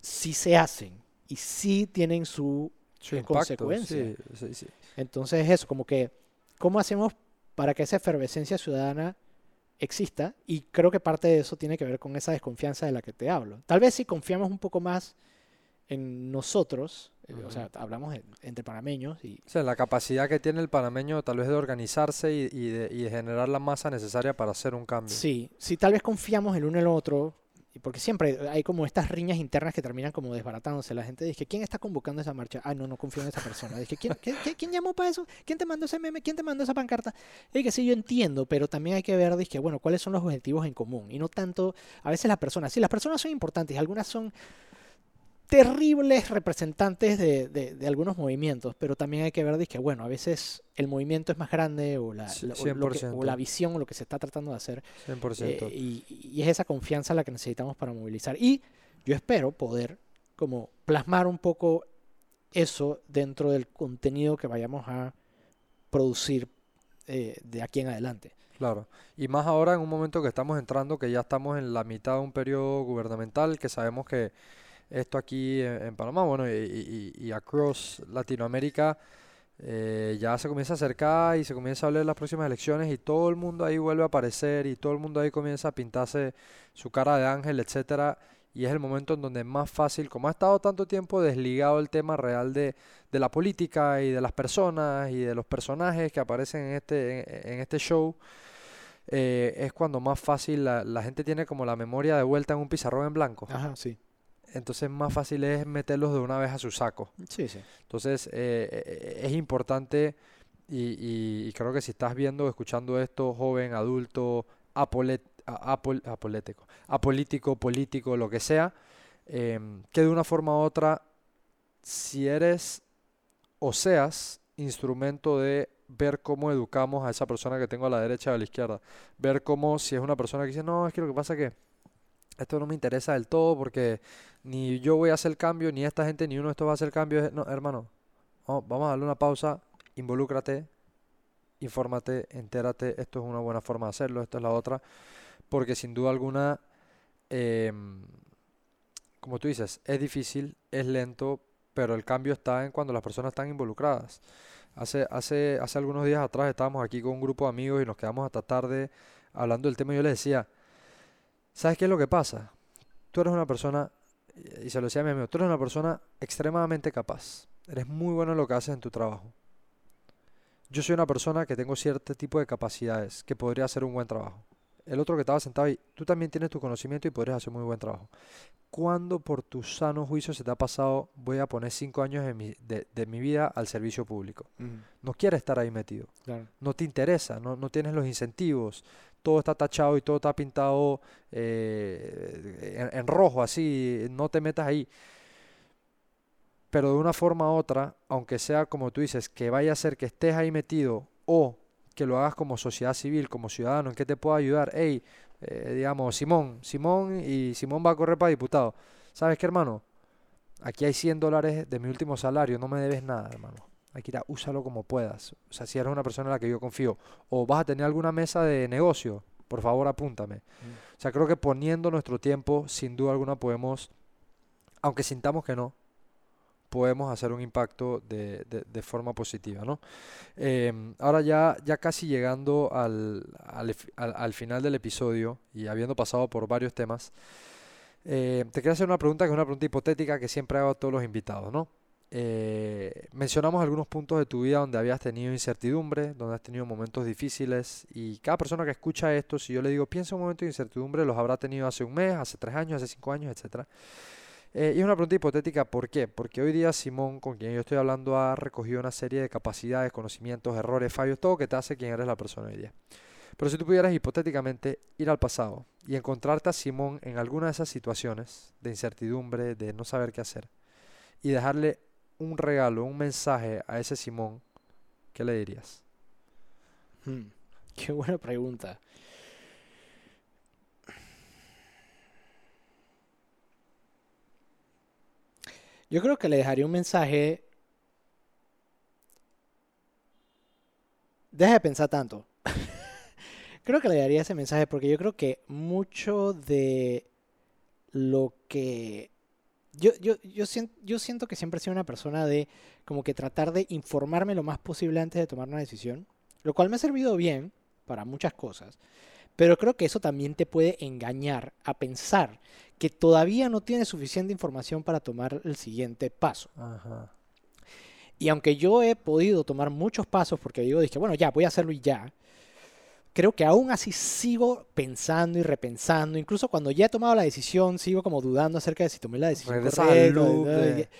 sí se hacen y sí tienen su, impacto, consecuencia. sí, sí, sí. Entonces eso, como que, ¿cómo hacemos para que esa efervescencia ciudadana exista? Y creo que parte de eso tiene que ver con esa desconfianza de la que te hablo. Tal vez si confiamos un poco más en nosotros, eh, o sea, hablamos en- entre panameños y O sea, la capacidad que tiene el panameño tal vez de organizarse y, y de, y de generar la masa necesaria para hacer un cambio. sí, si tal vez confiamos el uno en el otro, porque siempre hay como estas riñas internas que terminan como desbaratándose. La gente dice, ¿quién está convocando esa marcha? Ah, no, no confío en esa persona. Dije, ¿quién, qué- quién llamó para eso? ¿Quién te mandó ese meme? ¿Quién te mandó esa pancarta? Y que sí, yo entiendo, pero también hay que ver, dije, bueno, cuáles son los objetivos en común. Y no tanto, a veces las personas, sí, las personas son importantes, algunas son terribles representantes de, de- de algunos movimientos, pero también hay que ver, dije, bueno, a veces el movimiento es más grande o la, la- o lo que- o 100%. la visión o lo que se está tratando de hacer. 100%. Eh, y, y es esa confianza la que necesitamos para movilizar. Y yo espero poder como plasmar un poco eso dentro del contenido que vayamos a producir eh, de aquí en adelante. Claro. Y más ahora en un momento que estamos entrando, que ya estamos en la mitad de un periodo gubernamental, que sabemos que esto aquí en, Panamá, bueno, y, across Latinoamérica, eh, ya se comienza a acercar y se comienza a hablar de las próximas elecciones y todo el mundo ahí vuelve a aparecer y todo el mundo ahí comienza a pintarse su cara de ángel, etcétera. Y es el momento en donde es más fácil, como ha estado tanto tiempo desligado el tema real de, de la política y de las personas y de los personajes que aparecen en este, en este show, eh, es cuando más fácil la, la gente tiene como la memoria de vuelta en un pizarrón en blanco. Ajá, sí. Entonces más fácil es meterlos de una vez a su saco. Sí, sí. Entonces eh, eh, es importante y, y- y creo que si estás viendo o escuchando esto, joven, adulto, apolet, apol- apolético, apolítico, político, lo que sea, em, que de una forma u otra, si eres o seas instrumento de ver cómo educamos a esa persona que tengo a la derecha o a la izquierda, ver cómo si es una persona que dice, no, es que lo que pasa es que esto no me interesa del todo porque ni yo voy a hacer cambio, ni esta gente, ni uno de estos va a hacer cambio. No, hermano, vamos a darle una pausa, involúcrate, infórmate, entérate, esto es una buena forma de hacerlo, esto es la otra, porque sin duda alguna, em, como tú dices, es difícil, es lento, pero el cambio está en cuando las personas están involucradas. Hace, hace, hace algunos días atrás estábamos aquí con un grupo de amigos y nos quedamos hasta tarde hablando del tema y yo les decía, ¿sabes qué es lo que pasa? Tú eres una persona, y se lo decía a mi amigo, tú eres una persona extremadamente capaz. Eres muy bueno en lo que haces en tu trabajo. Yo soy una persona que tengo cierto tipo de capacidades, que podría hacer un buen trabajo. El otro que estaba sentado ahí, tú también tienes tu conocimiento y podrías hacer muy buen trabajo. ¿Cuándo por tu sano juicio se te ha pasado, voy a poner cinco años de mi, de- de mi vida al servicio público? No quieres estar ahí metido Claro. no te interesa, no, no tienes los incentivos, todo está tachado y todo está pintado eh, en, en rojo, así, no te metas ahí. Pero de una forma u otra, aunque sea como tú dices, que vaya a ser que estés ahí metido o que lo hagas como sociedad civil, como ciudadano, en qué te puedo ayudar, hey, eh, digamos, Simón, Simón y Simón va a correr para diputado. ¿Sabes qué, hermano? Aquí hay 100 dólares de mi último salario, no me debes nada, hermano. Akira, úsalo como puedas. O sea, si eres una persona en la que yo confío. O vas a tener alguna mesa de negocio, por favor apúntame. O sea, creo que poniendo nuestro tiempo, sin duda alguna podemos, aunque sintamos que no, podemos hacer un impacto de, de- de forma positiva, ¿no? Em, ahora ya, ya casi llegando al, al, al- al final del episodio y habiendo pasado por varios temas, eh, te quiero hacer una pregunta que es una pregunta hipotética que siempre hago a todos los invitados, ¿no? Eh, mencionamos algunos puntos de tu vida donde habías tenido incertidumbre, donde has tenido momentos difíciles y cada persona que escucha esto, si yo le digo piensa un momento de incertidumbre, los habrá tenido hace un mes, hace tres años, hace cinco años, etcétera. Eh, y es una pregunta hipotética, ¿por qué? Porque hoy día Simón, con quien yo estoy hablando, ha recogido una serie de capacidades, conocimientos, errores, fallos, todo que te hace quien eres la persona hoy día. Pero si tú pudieras hipotéticamente ir al pasado y encontrarte a Simón en alguna de esas situaciones de incertidumbre, de no saber qué hacer, y dejarle un regalo, un mensaje a ese Simón, ¿qué le dirías? Hmm, [laughs] qué buena pregunta. Yo creo que le dejaría un mensaje. Deja de pensar tanto. [laughs] creo que le daría ese mensaje porque yo creo que mucho de lo que... Yo, yo, yo, siento, yo siento que siempre he sido una persona de como que tratar de informarme lo más posible antes de tomar una decisión, lo cual me ha servido bien para muchas cosas, pero creo que eso también te puede engañar a pensar que todavía no tienes suficiente información para tomar el siguiente paso. Ajá. Y aunque yo he podido tomar muchos pasos porque digo, dije, bueno, ya, voy a hacerlo y ya, creo que aún así sigo pensando y repensando. Incluso cuando ya he tomado la decisión, sigo como dudando acerca de si tomé la decisión Regresas al correcta.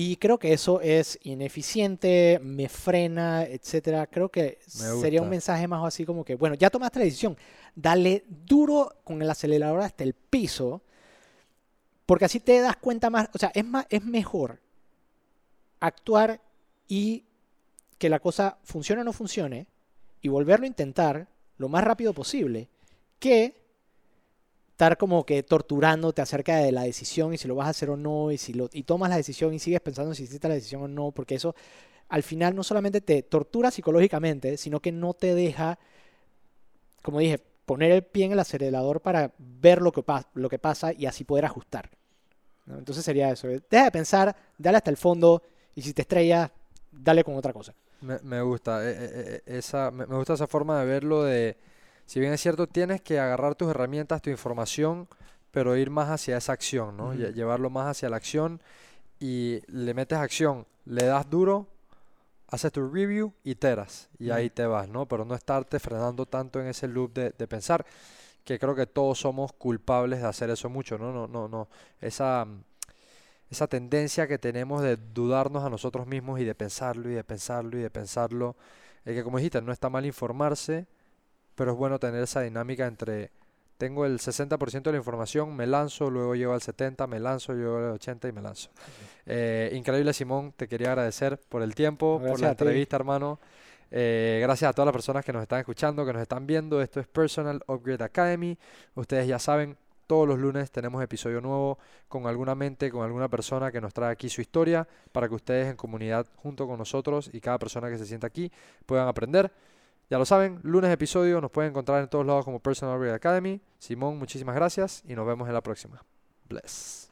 Y creo que eso es ineficiente, me frena, etcétera. Creo que sería un mensaje más así como que, bueno, ya tomaste la decisión, dale duro con el acelerador hasta el piso, porque así te das cuenta más, o sea, es más, es mejor actuar y que la cosa funcione o no funcione y volverlo a intentar lo más rápido posible que estar como que torturándote acerca de la decisión y si lo vas a hacer o no y si lo y tomas la decisión y sigues pensando si hiciste la decisión o no porque eso al final no solamente te tortura psicológicamente sino que no te deja como dije poner el pie en el acelerador para ver lo que, lo que pasa y así poder ajustar entonces sería eso deja de pensar dale hasta el fondo y si te estrellas dale con otra cosa. Me, me gusta, eh, eh, eh, esa, me gusta esa forma de verlo de, si bien es cierto, tienes que agarrar tus herramientas, tu información, pero ir más hacia esa acción, ¿no? Llevarlo más hacia la acción y le metes acción, le das duro, haces tu review y teras, y ahí te vas, ¿no? Pero no estarte frenando tanto en ese loop de, de pensar, que creo que todos somos culpables de hacer eso mucho, ¿no? No, no, no. Esa, esa tendencia que tenemos de dudarnos a nosotros mismos y de pensarlo y de pensarlo y de pensarlo, eh, que como dijiste, no está mal informarse, pero es bueno tener esa dinámica entre tengo el 60% de la información, me lanzo, luego llego al 70, me lanzo, llego al 80 y me lanzo. Eh, increíble Simón, te quería agradecer por el tiempo, por la entrevista, hermano. Eh, gracias a todas las personas que nos están escuchando, que nos están viendo. Esto es Personal Upgrade Academy. Ustedes ya saben, todos los lunes tenemos episodio nuevo con alguna mente, con alguna persona que nos trae aquí su historia para que ustedes en comunidad junto con nosotros y cada persona que se sienta aquí puedan aprender. Ya lo saben, lunes episodio, nos pueden encontrar en todos lados como Personal Upgrade Academy. Simón, muchísimas gracias y nos vemos en la próxima. Bless.